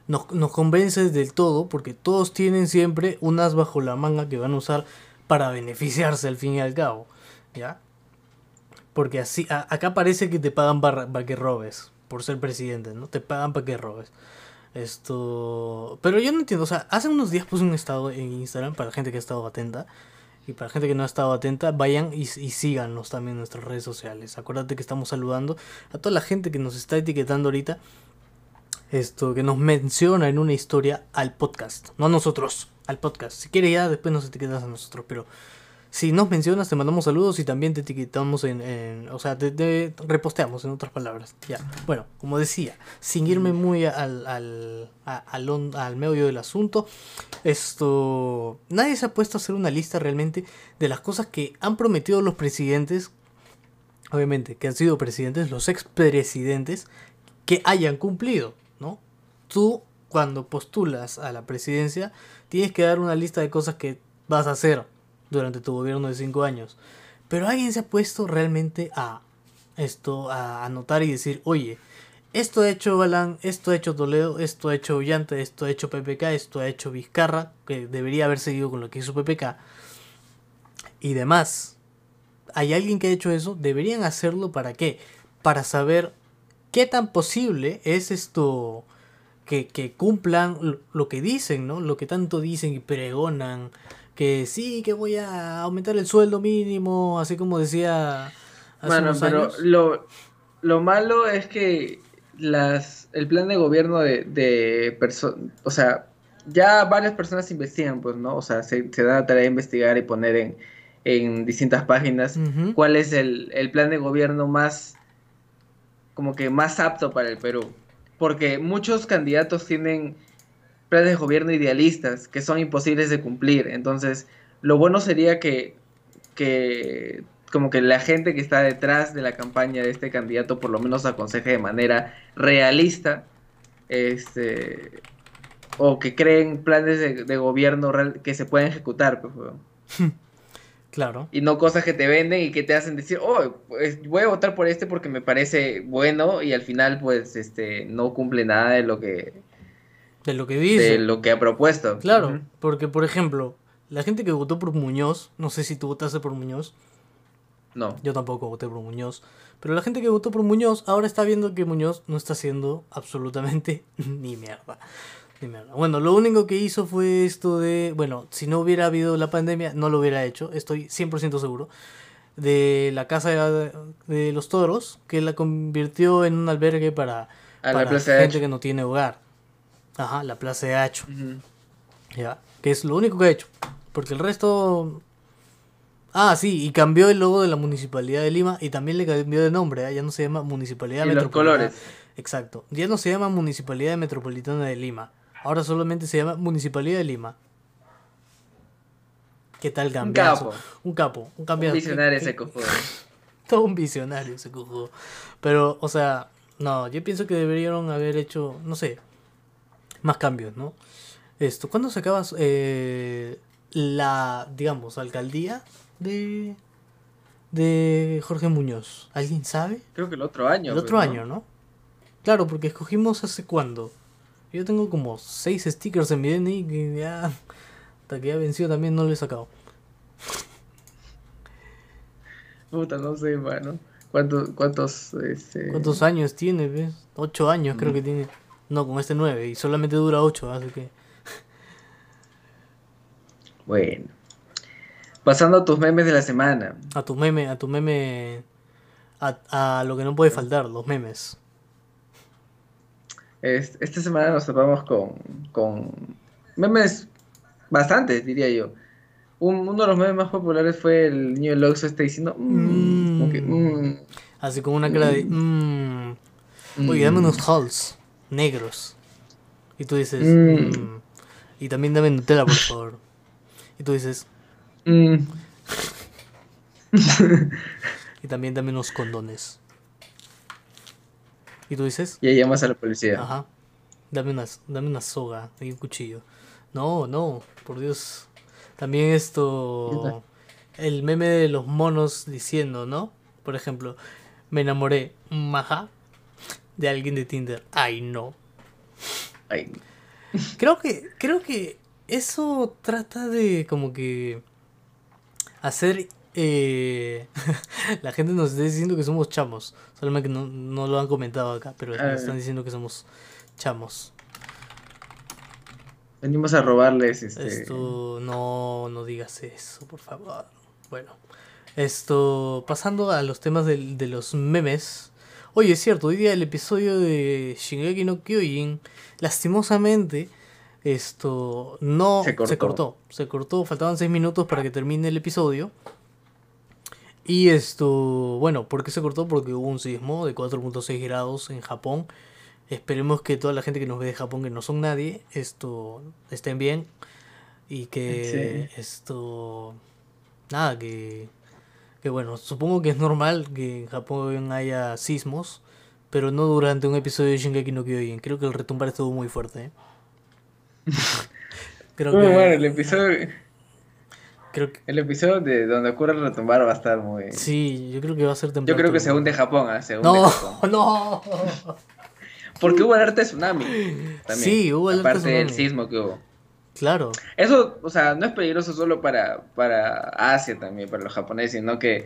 nos, nos convence del todo porque todos tienen siempre un as bajo la manga que van a usar para beneficiarse al fin y al cabo, ¿ya? Porque así a- acá parece que te pagan para, que robes por ser presidente, ¿no? Te pagan para que robes. Esto, pero yo no entiendo, o sea, hace unos días puse un estado en Instagram para la gente que ha estado atenta Y para la gente que no ha estado atenta, vayan y, y síganos también en nuestras redes sociales. Acuérdate que estamos saludando a toda la gente que nos está etiquetando ahorita. Esto, que nos menciona en una historia al podcast. No a nosotros, al podcast. Si quieres ya, después nos etiquetas a nosotros. Pero si nos mencionas, te mandamos saludos y también te etiquetamos en. o sea, te, reposteamos en otras palabras. Ya. Bueno, como decía, sin irme muy al, al, al, al medio del asunto, esto. Nadie se ha puesto a hacer una lista realmente de las cosas que han prometido los presidentes. Obviamente, que han sido presidentes, los expresidentes, que hayan cumplido, ¿no? Tú, cuando postulas a la presidencia, tienes que dar una lista de cosas que vas a hacer durante tu gobierno de cinco años. Pero alguien se ha puesto realmente a esto, a anotar y decir, oye, esto ha hecho Balán, esto ha hecho Toledo, esto ha hecho Ollanta, esto ha hecho PPK, esto ha hecho Vizcarra, que debería haber seguido con lo que hizo PPK, y demás. ¿Hay alguien que ha hecho eso? Deberían hacerlo para qué? Para saber qué tan posible es esto que, que cumplan lo que dicen, ¿no? Lo que tanto dicen y pregonan que sí, que voy a aumentar el sueldo mínimo, así como decía hace bueno, pero Lo, lo malo es que las el plan de gobierno de, de personas, o sea, ya varias personas investigan, pues, ¿no? O sea, se, da la tarea de investigar y poner en, en distintas páginas cuál es el, el plan de gobierno más, como que más apto para el Perú. Porque muchos candidatos tienen planes de gobierno idealistas que son imposibles de cumplir. Entonces, lo bueno sería que, que como que la gente que está detrás de la campaña de este candidato por lo menos aconseje de manera realista este o que creen planes de, gobierno que se pueden ejecutar pues, claro. Y no cosas que te venden y que te hacen decir oh pues voy a votar por este porque me parece bueno y al final pues este no cumple nada de lo que de lo que dice. De lo que ha propuesto. Claro, porque por ejemplo, la gente que votó por Muñoz, no sé si tú votaste por Muñoz. No. Yo tampoco voté por Muñoz. Pero la gente que votó por Muñoz ahora está viendo que Muñoz no está haciendo absolutamente ni mierda. Ni mierda. Bueno, lo único que hizo fue esto de, bueno, si no hubiera habido la pandemia, no lo hubiera hecho, estoy 100% seguro. De la casa de, los toros, que la convirtió en un albergue para, para gente que no tiene hogar. Ajá, la Plaza de Hacho. Ya, que es lo único que ha hecho. Porque el resto... Ah, sí, y cambió el logo de la Municipalidad de Lima y también le cambió de nombre, ¿eh? ya no se llama Municipalidad y Metropolitana. Los colores. Exacto. Ya no se llama Municipalidad Metropolitana de Lima. Ahora solamente se llama Municipalidad de Lima. ¿Qué tal cambiazo? Un capo. Un capo, un Un visionario ese cojudo. Todo un visionario ese cojudo. Pero, o sea, no, yo pienso que deberían haber hecho, no sé, más cambios, ¿no? Esto, ¿cuándo se acaba eh, la, digamos, alcaldía de, de Jorge Muñoz? ¿Alguien sabe? Creo que el otro año. El otro año, ¿no? Claro, porque escogimos hace cuándo. Yo tengo como seis stickers en mi DNI que ya, hasta que ya venció también no lo he sacado. Puta, no sé, bueno. ¿Cuántos, cuántos, este... ¿Cuántos años tiene, ves? Ocho años creo mm. que tiene. No, con este 9 y solamente dura 8, así que... Bueno. Pasando a tus memes de la semana. A tu meme, a tu meme... A, lo que no puede faltar, los memes. esta semana nos topamos con, con memes bastantes, diría yo. uno de los memes más populares fue el niño Lox este diciendo... Mmm, mm, así como una cara de... Mmm, oye, dame unos halls negros. Y tú dices, mm. Mm". y también dame Nutella, por favor. Y tú dices, mm". y también dame unos condones. Y tú dices, y ahí llamas a la policía. Ajá. Dame una, dame una soga y un cuchillo. No, no, por Dios. También esto, el meme de los monos diciendo, ¿no? Por ejemplo, me enamoré, maja, de alguien de Tinder. Ay, no. Ay. Creo que, creo que eso trata de como que hacer... Eh, la gente nos está diciendo que somos chamos. Solamente que no, lo han comentado acá, pero nos están diciendo que somos chamos. Venimos a robarles este. Esto, no, no digas eso, por favor. Bueno, esto, pasando a los temas del- de, los memes. Oye, es cierto, hoy día el episodio de Shingeki no Kyojin, lastimosamente, esto no Se cortó. se cortó. Se cortó, faltaban 6 minutos para que termine el episodio. Y esto, bueno, ¿por qué se cortó? Porque hubo un sismo de 4.6 grados en Japón. Esperemos que toda la gente que nos ve de Japón, que no son nadie, esto estén bien. Y que esto. Nada, que. Que bueno, supongo que es normal que en Japón haya sismos. Pero no durante un episodio de Shingeki no Kyojin. Creo que el retumbar estuvo muy fuerte. ¿eh? Creo Muy que. bueno, el episodio, Creo que. el episodio de donde ocurre el retumbar va a estar muy. Sí, yo creo que va a ser Yo temprano. creo que se hunde Japón, ¿ah? Se hunde No, Japón. no. Porque hubo alerta de tsunami. También, Sí, hubo alerta Aparte del tsunami. sismo que hubo. Claro. Eso, o sea, no es peligroso solo para, para Asia también, para los japoneses, sino que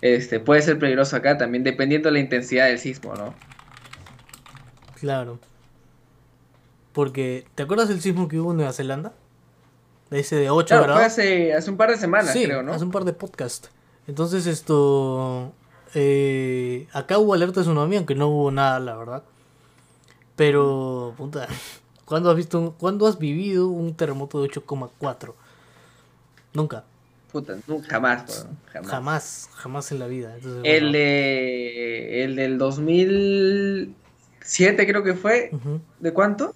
este, puede ser peligroso acá también, dependiendo de la intensidad del sismo, ¿no? Claro. Porque, ¿te acuerdas del sismo que hubo en Nueva Zelanda? De ese de 8 Claro, fue grados. hace, hace un par de semanas, sí, creo, ¿no? hace un par de podcasts. Entonces esto... eh, acá hubo alerta de tsunami, aunque no hubo nada, la verdad. Pero, puta, ¿cuándo has visto, un- cuándo has vivido un terremoto de 8,4? Nunca, Puta, nunca más, weón, jamás. jamás, jamás en la vida. Entonces, El, bueno, de, el del 2007 creo que fue. ujú. ¿De cuánto?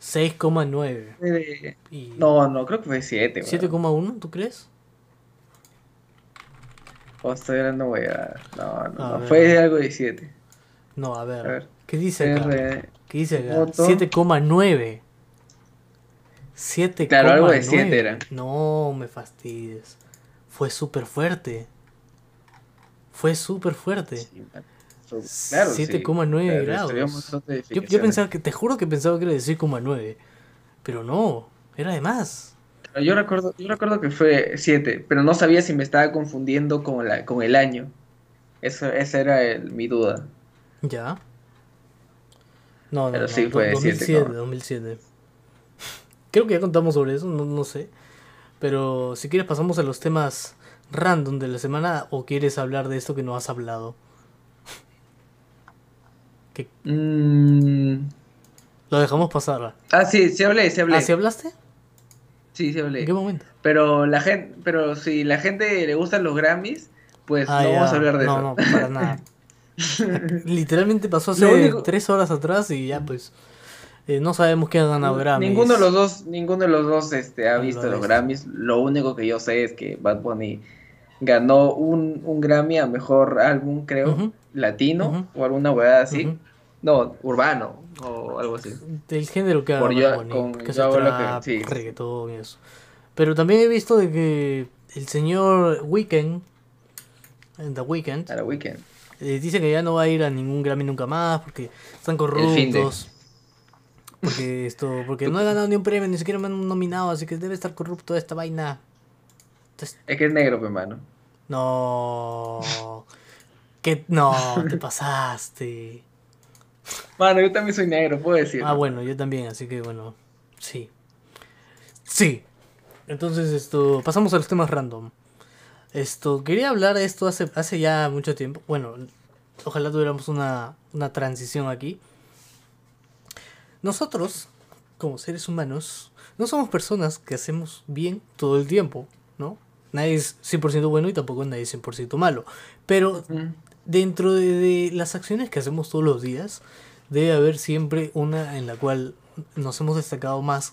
6,9. De- Y No, no, creo que fue 7. 7,1, ¿tú crees? O estoy hablando, güey. ah, No, no, A no, fue algo de 7. No, a ver. A ver. ¿Qué dice acá? R- ¿Qué dice acá? Moto. 7,9. 7,9. Claro, algo de siete era. No me fastidies. Fue súper fuerte. Fue súper fuerte. Sí, Claro, sí. 7,9 Claro, grados. Yo, yo pensaba que, te juro que pensaba que era de 6,9. Pero no, era de más. Yo recuerdo, yo recuerdo que fue 7, pero no sabía si me estaba confundiendo con, la, con el año. Eso, esa era el- mi duda. ¿Ya? No, no, Pero no, sí fue de 2007, siete, ¿no? 2007. Creo que ya contamos sobre eso, no, no sé. Pero si quieres pasamos a los temas random de la semana o quieres hablar de esto que no has hablado. Que Mm, lo dejamos pasar. Ah, sí, sí hablé, sí hablé. ¿Ah, sí hablaste? Sí, sí hablé. ¿En qué momento? Pero la gente, pero si la gente le gustan los Grammys, pues Ah, no ya. vamos a hablar de no, eso. No, para nada. Literalmente pasó hace Lo único- tres horas atrás y ya pues eh, no sabemos quién ha ganado Grammys. Ninguno de los dos, ninguno de los dos este, ha No lo visto he los. Grammys. Lo único que yo sé es que Bad Bunny ganó un, un Grammy a mejor álbum, creo, Ujú. latino Ujú. o alguna hueá así. Ujú. No, urbano o algo así. del género que Por Bad yo- Bunny, con que yo lo que- trap, sí. reggaetón y eso. Pero también he visto de que el señor Weekend, en The Weeknd, weekend. Eh, dice que ya no va a ir a ningún Grammy nunca más porque están corruptos. Porque esto, porque no ha ganado ni un premio, ni siquiera me han nominado, así que debe estar corrupto esta vaina. Entonces, Es que es negro, pues, mano. no. Que no, te pasaste. Mano, yo también soy negro, puedo decir. Ah, bueno, yo también, así que bueno, sí. Sí. Entonces, esto, pasamos a los temas random. Esto, quería hablar de esto hace, hace ya mucho tiempo. Bueno, ojalá tuviéramos una, una transición aquí. Nosotros, como seres humanos, no somos personas que hacemos bien todo el tiempo, ¿no? Nadie es 100% bueno y tampoco nadie es 100% malo. Pero dentro de, de las acciones que hacemos todos los días, debe haber siempre una en la cual nos hemos destacado más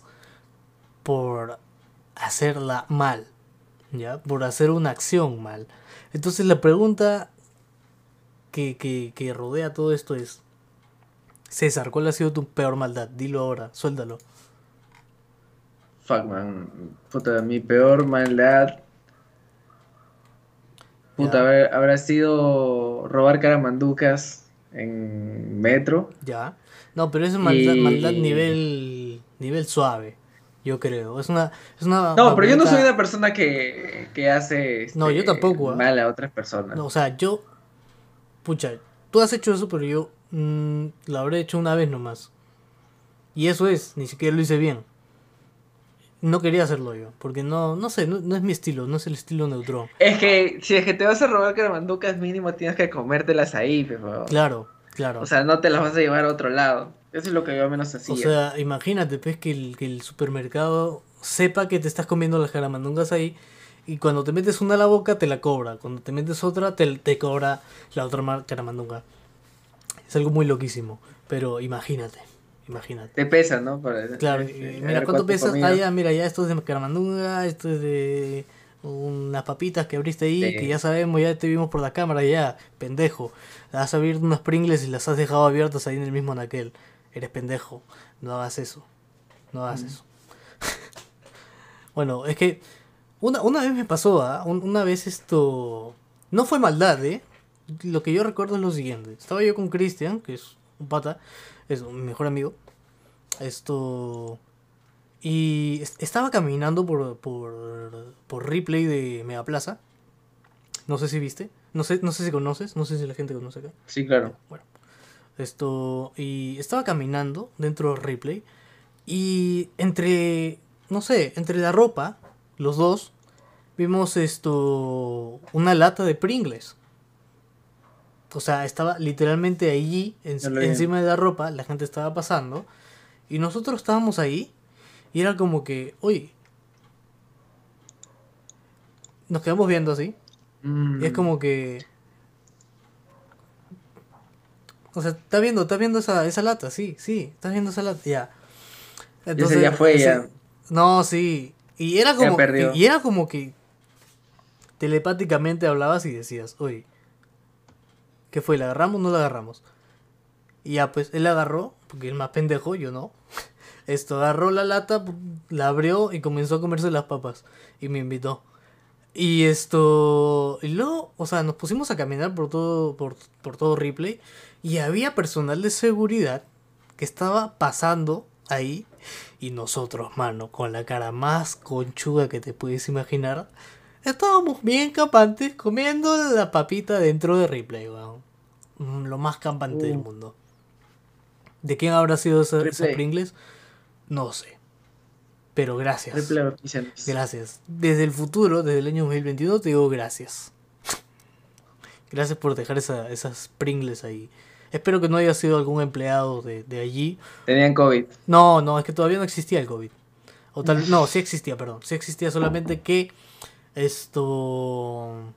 por hacerla mal, ¿ya? Por hacer una acción mal. Entonces la pregunta que, que, que rodea todo esto es, César, ¿cuál ha sido tu peor maldad? Dilo ahora, suéltalo. Fuck, man. Puta, mi peor maldad. Puta, haber- habrá sido robar caramanducas en metro. ¿Ya? No, pero es maldad, Y- maldad nivel, nivel suave, yo creo. Es una... Es una No, pero yo no soy una persona que, que hace No, yo este, tampoco, ¿ah? mal a otras personas. No, o sea, yo. Pucha, tú has hecho eso, pero yo mm, lo habré hecho una vez nomás. Y eso es, ni siquiera lo hice bien. no quería hacerlo yo, porque no, no sé, no, no es mi estilo, no es el estilo Neutron. Es que si es que te vas a robar caramanducas, mínimo tienes que comértelas ahí, pero... Claro, claro. O sea, no te las vas a llevar a otro lado. Eso es lo que yo al menos hacía. O sea, imagínate, pues, que el, que el supermercado sepa que te estás comiendo las caramandungas ahí y cuando te metes una a la boca te la cobra, cuando te metes otra te, te cobra la otra caramandunga. Es algo muy loquísimo, pero imagínate, imagínate. Te pesa, ¿no? Para- Claro, y a mira cuánto pesas. Ah, ya, mira, ya esto es de caramandunga, esto es de unas papitas que abriste ahí, Sí. que ya sabemos, ya te vimos por la cámara, ya, pendejo. Vas a abrir unas Pringles y las has dejado abiertas ahí en el mismo naquel. Eres pendejo, no hagas eso. No hagas Mm. eso. bueno, es que una, una vez me pasó. Un- una vez esto... No fue maldad, ¿eh? Lo que yo recuerdo es lo siguiente. Estaba yo con Cristian, que es un pata, es mi mejor amigo. Esto... Y es- estaba caminando por, por, por replay de Megaplaza. No sé si viste. No sé, no sé si conoces. No sé si la gente conoce acá. Sí, claro. Bueno. Esto. Y estaba caminando dentro de replay. Y entre. No sé, entre la ropa, los dos, vimos esto. Una lata de Pringles. O sea, estaba literalmente allí, en- encima de la ropa, la gente estaba pasando. Y nosotros estábamos ahí. Y era como que, oye. Nos quedamos viendo así. Mm, Y es como que. O sea, está viendo, está viendo esa, esa lata, sí, sí, estás viendo esa lata, ya. ese ya fue, ya. No, sí. Y era como. Y, y era como que telepáticamente hablabas y decías, oye, ¿qué fue? ¿La agarramos o no la agarramos? Y ya, pues él agarró, porque el más pendejo, yo no. Esto agarró la lata, la abrió y comenzó a comerse las papas. Y me invitó. Y esto. Y luego, o sea, nos pusimos a caminar por todo, por, por todo Ripley. Y había personal de seguridad que estaba pasando ahí. Y nosotros, mano, con la cara más conchuda que te puedes imaginar. Estábamos bien campantes comiendo la papita dentro de Ripley, weón. Mm, Lo más campante del Uh. mundo. ¿De quién habrá sido esa, esa. Pringles? No sé. Pero gracias. Gracias. Desde el futuro, desde el año 2021, te digo gracias. Gracias por dejar esa- esas Pringles ahí. Espero que no haya sido algún empleado de, de allí. Tenían COVID. No, no, es que todavía no existía el COVID. O tal no, sí existía, perdón. Sí existía solamente que esto...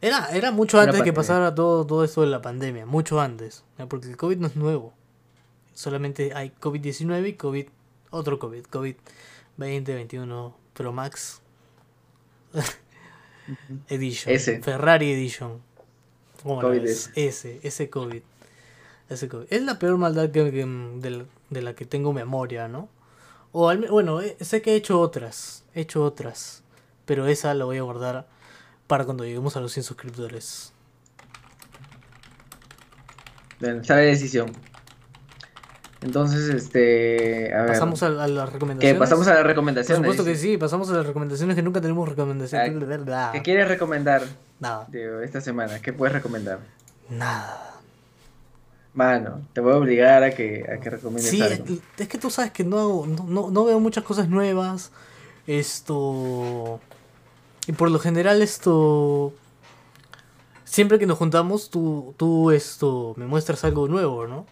Era, era mucho antes de que pasara todo, todo esto de la pandemia, mucho antes. Porque el COVID no es nuevo. Solamente hay COVID-19 y COVID, otro COVID, COVID 2021 Pro Max Edition. Ese. Ferrari Edition. ¿Cómo la? Ese, ese COVID. Ese COVID. Es la peor maldad que, que- de, la, de la que tengo memoria, ¿no? O al bueno, eh, sé que he hecho otras. He hecho otras. Pero esa la voy a guardar para cuando lleguemos a los 100 suscriptores. Bueno, sabe decisión. Entonces, este. A ver. Pasamos a, a las recomendaciones. Pasamos a las Por recomendaciones. supuesto que sí, pasamos a las recomendaciones que nunca tenemos recomendaciones. ¿Qué quieres recomendar Nada, de esta semana? ¿Qué puedes recomendar? nada. Mano, te voy a obligar a que, a que recomiendes Sí, algo. es, es que tú sabes que no, hago- no, no, no veo muchas cosas nuevas. Esto. Y por lo general, esto. Siempre que nos juntamos, tú, tú esto me muestras algo nuevo, ¿no?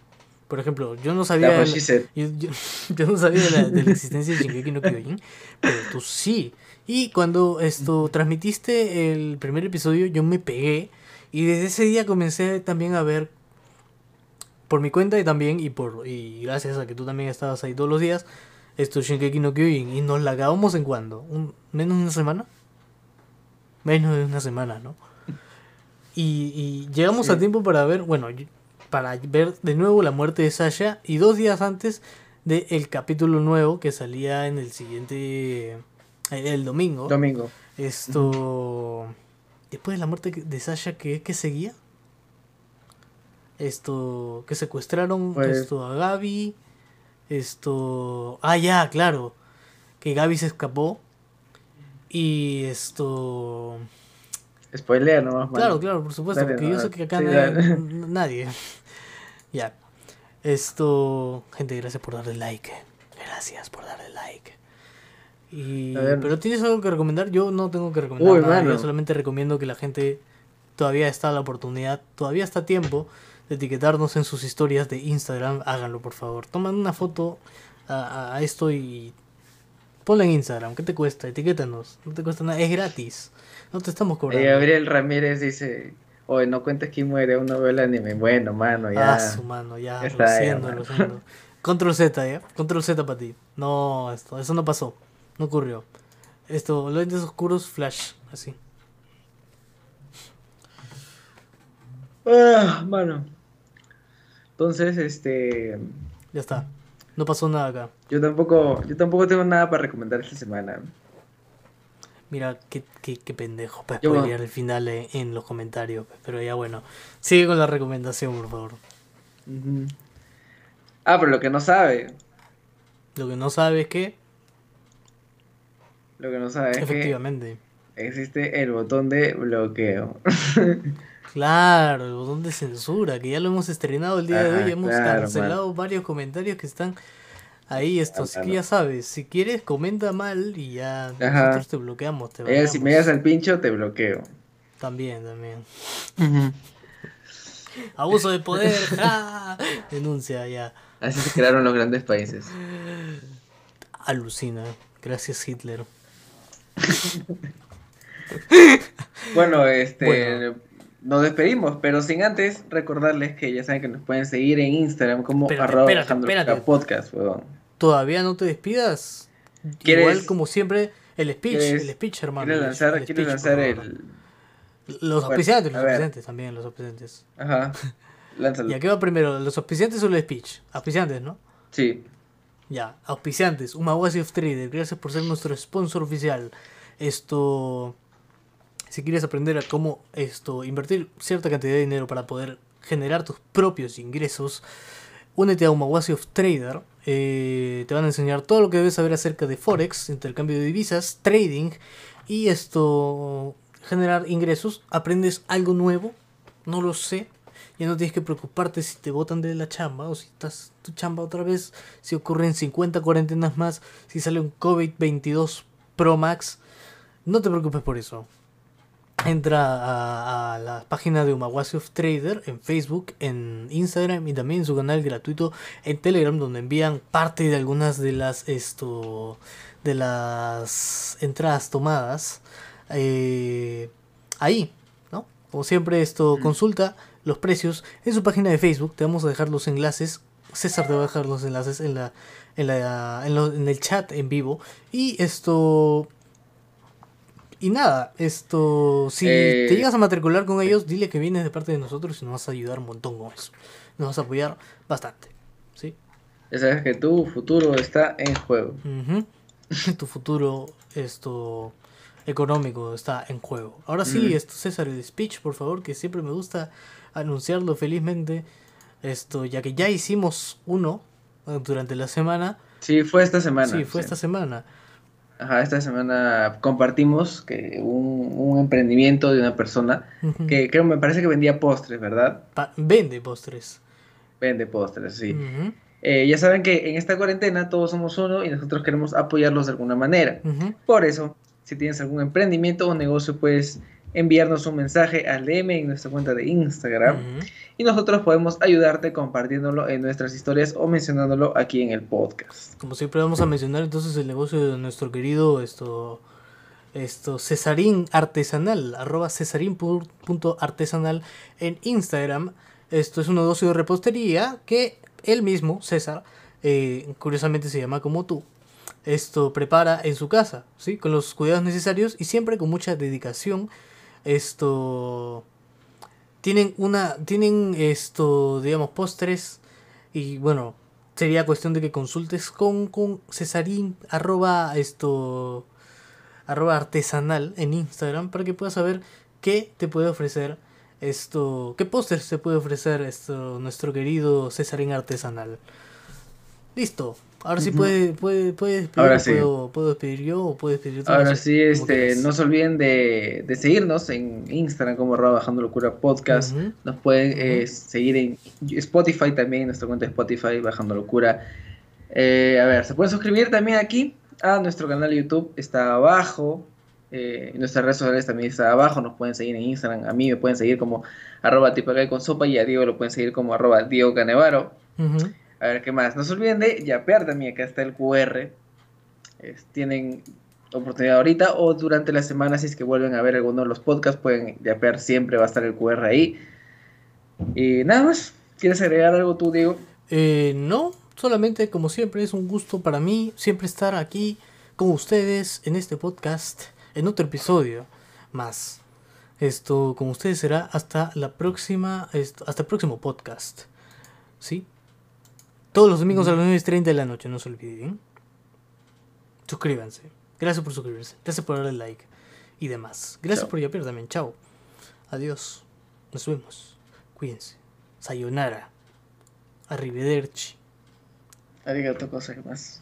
Por ejemplo, yo no sabía. La- yo, yo- yo no sabía de la, de la existencia de Shingeki no Kyojin, pero tú sí. Y cuando esto transmitiste el primer episodio, yo me pegué. Y desde ese día comencé también a ver por mi cuenta y también, y por y gracias a que tú también estabas ahí todos los días, esto Shinkeki no Kyojin, y nos la acabamos en cuando, un, menos de una semana, menos de una semana, ¿no? Y, y llegamos a tiempo para ver, bueno, para ver de nuevo la muerte de Sasha, y dos días antes del capítulo nuevo que salía en el siguiente, el domingo, Domingo. esto. Después de la muerte de Sasha, ¿qué, qué seguía? Esto. Que secuestraron Pues- esto a Gaby. Esto. Ah, ya, claro. Que Gaby se escapó. Y esto. Spoiler nomás. Claro, claro, por supuesto, Dale, porque no, yo sé que acá sí, nadie, nadie. ya. Esto. Gente, gracias por darle like. Gracias por darle like. Y, pero ¿tienes algo que recomendar? Yo no tengo que recomendar Uy, nada. Yo solamente recomiendo que la gente todavía está la oportunidad, todavía está a tiempo de etiquetarnos en sus historias de Instagram. Háganlo, por favor. Toman una foto a, esto y ponla en Instagram. ¿Qué te cuesta? Etiquétanos. No te cuesta nada. Es gratis. No te estamos Eh, cobrando. Gabriel Ramírez dice, oye, no cuentes quién muere, una novela anime. Bueno, mano, ya. Ah, su mano, ya, lo siento, mano. lo siento. Control Z, ¿ya? Control Z para ti. No, esto, eso no pasó. No ocurrió. Esto, lentes oscuros, flash, así. Ah, mano. Entonces, este, Ya está. No pasó nada acá. yo tampoco, yo tampoco tengo nada para recomendar esta semana. Mira, qué, qué, qué pendejo para Yo- spoilear el final en, en los comentarios. Pero ya bueno. Sigue con la recomendación, por favor. Ah, pero lo que no sabe, Lo que no sabes es que, lo que no sabe es que efectivamente. existe el botón de bloqueo. Claro, el botón de censura, que ya lo hemos estrenado el día de hoy. Hemos claro, cancelado varios comentarios que están ahí. Esto, así que ya sabes, si quieres, comenta mal y ya Ajá. nosotros te bloqueamos. Te Ella, si me das al pincho, te bloqueo. También, también. Abuso de poder, ¡ja! denuncia ya. Así se crearon los grandes países. Alucina. Gracias, Hitler. Bueno, este, Bueno. nos despedimos, pero sin antes recordarles que ya saben que nos pueden seguir en Instagram como Espérate, arroba espérate, Alejandro espérate. Luca podcast, weón. ¿Todavía no te despidas? ¿Quieres- Igual como siempre, el speech, ¿Quieres- el speech, hermano. ¿Quieres el- lanzar, el speech, lanzar el... Los Bueno, auspiciantes, los auspiciantes también, los auspiciantes. Ajá, lánzalo. ¿Y a qué va primero? ¿Los auspiciantes o el speech? Auspiciantes, ¿no? Sí, Ya, auspiciantes, Umawasi of Trader, gracias por ser nuestro sponsor oficial. Esto, si quieres aprender a cómo esto, invertir cierta cantidad de dinero para poder generar tus propios ingresos, únete a Umawasi of Trader. eh, te van a enseñar todo lo que debes saber acerca de Forex, intercambio de divisas, trading y esto, generar ingresos. Aprendes algo nuevo, no lo sé. Ya no tienes que preocuparte si te botan de la chamba o si estás tu chamba otra vez, si ocurren 50 cuarentenas más, si sale un COVID-22 Pro Max. No te preocupes por eso. Entra a, a la página de Umawasi of Trader en Facebook, en Instagram y también en su canal gratuito en Telegram donde envían parte de algunas de las esto de las entradas tomadas eh, ahí, ¿no? Como siempre esto consulta los precios en su página de Facebook. Te vamos a dejar los enlaces. César te va a dejar los enlaces en la en la en, lo- en el chat en vivo y esto y nada, esto si Eh, te llegas a matricular con ellos, dile que vienes de parte de nosotros y nos vas a ayudar un montón con eso. Nos vas a apoyar bastante, ¿sí? ya sabes que tu futuro está en juego. Tu futuro esto económico está en juego. Ahora sí, esto César el speech, por favor, que siempre me gusta anunciarlo felizmente. Esto, ya que ya hicimos uno eh, durante la semana. Sí, fue esta semana. sí, fue sí. esta semana. Ajá, esta semana compartimos que un, un emprendimiento de una persona Ujú. que creo, me parece que vendía postres, ¿verdad? Pa- vende postres. Vende postres, sí. Eh, ya saben que en esta cuarentena todos somos uno y nosotros queremos apoyarlos de alguna manera. Por eso, si tienes algún emprendimiento o negocio, puedes enviarnos un mensaje al DM en nuestra cuenta de Instagram y nosotros podemos ayudarte compartiéndolo en nuestras historias o mencionándolo aquí en el podcast. Como siempre vamos a mencionar entonces el negocio de nuestro querido esto esto Cesarín Artesanal, arroba cesarín.artesanal en Instagram. Esto es un negocio de repostería que él mismo, César, eh, curiosamente se llama como tú, esto prepara en su casa, ¿sí? Con los cuidados necesarios y siempre con mucha dedicación. Esto tienen una tienen esto, digamos, postres y bueno, sería cuestión de que consultes con, con Cesarín arroba esto arroba artesanal en Instagram para que puedas saber qué te puede ofrecer esto, qué pósters te puede ofrecer esto nuestro querido Cesarín artesanal. Listo. Ahora sí puede, puede, puede despedir, Ahora sí. puedo, puedo despedir yo o puedo despedir tú, Ahora no sé, sí, este, no se olviden de, de seguirnos en Instagram como arroba bajando locura podcast. Nos pueden eh, seguir en Spotify también, en nuestra cuenta de Spotify, Bajando Locura. Eh, a ver, se pueden suscribir también aquí Ah, nuestro canal de YouTube está abajo. Eh, nuestras redes sociales también está abajo. Nos pueden seguir en Instagram. A mí me pueden seguir como arroba tipacay con sopa y a Diego lo pueden seguir como arroba Diego Canevaro. A ver qué más. No se olviden de yapear también. Acá está el QR. tienen oportunidad ahorita o durante la semana si es que vuelven a ver alguno de los podcasts pueden yapear siempre va a estar el QR ahí y nada más ¿quieres agregar algo tú Diego? Eh, no solamente como siempre es un gusto para mí siempre estar aquí con ustedes en este podcast en otro episodio más esto con ustedes será hasta la próxima hasta el próximo podcast ¿sí? Todos los domingos a las 9.30 de la noche no se olviden suscríbanse Gracias por suscribirse. Gracias por darle like y demás. Gracias por yapear también. Chao. Adiós. Nos vemos. Cuídense. Sayonara. Arrivederci. Arigato, cosa más.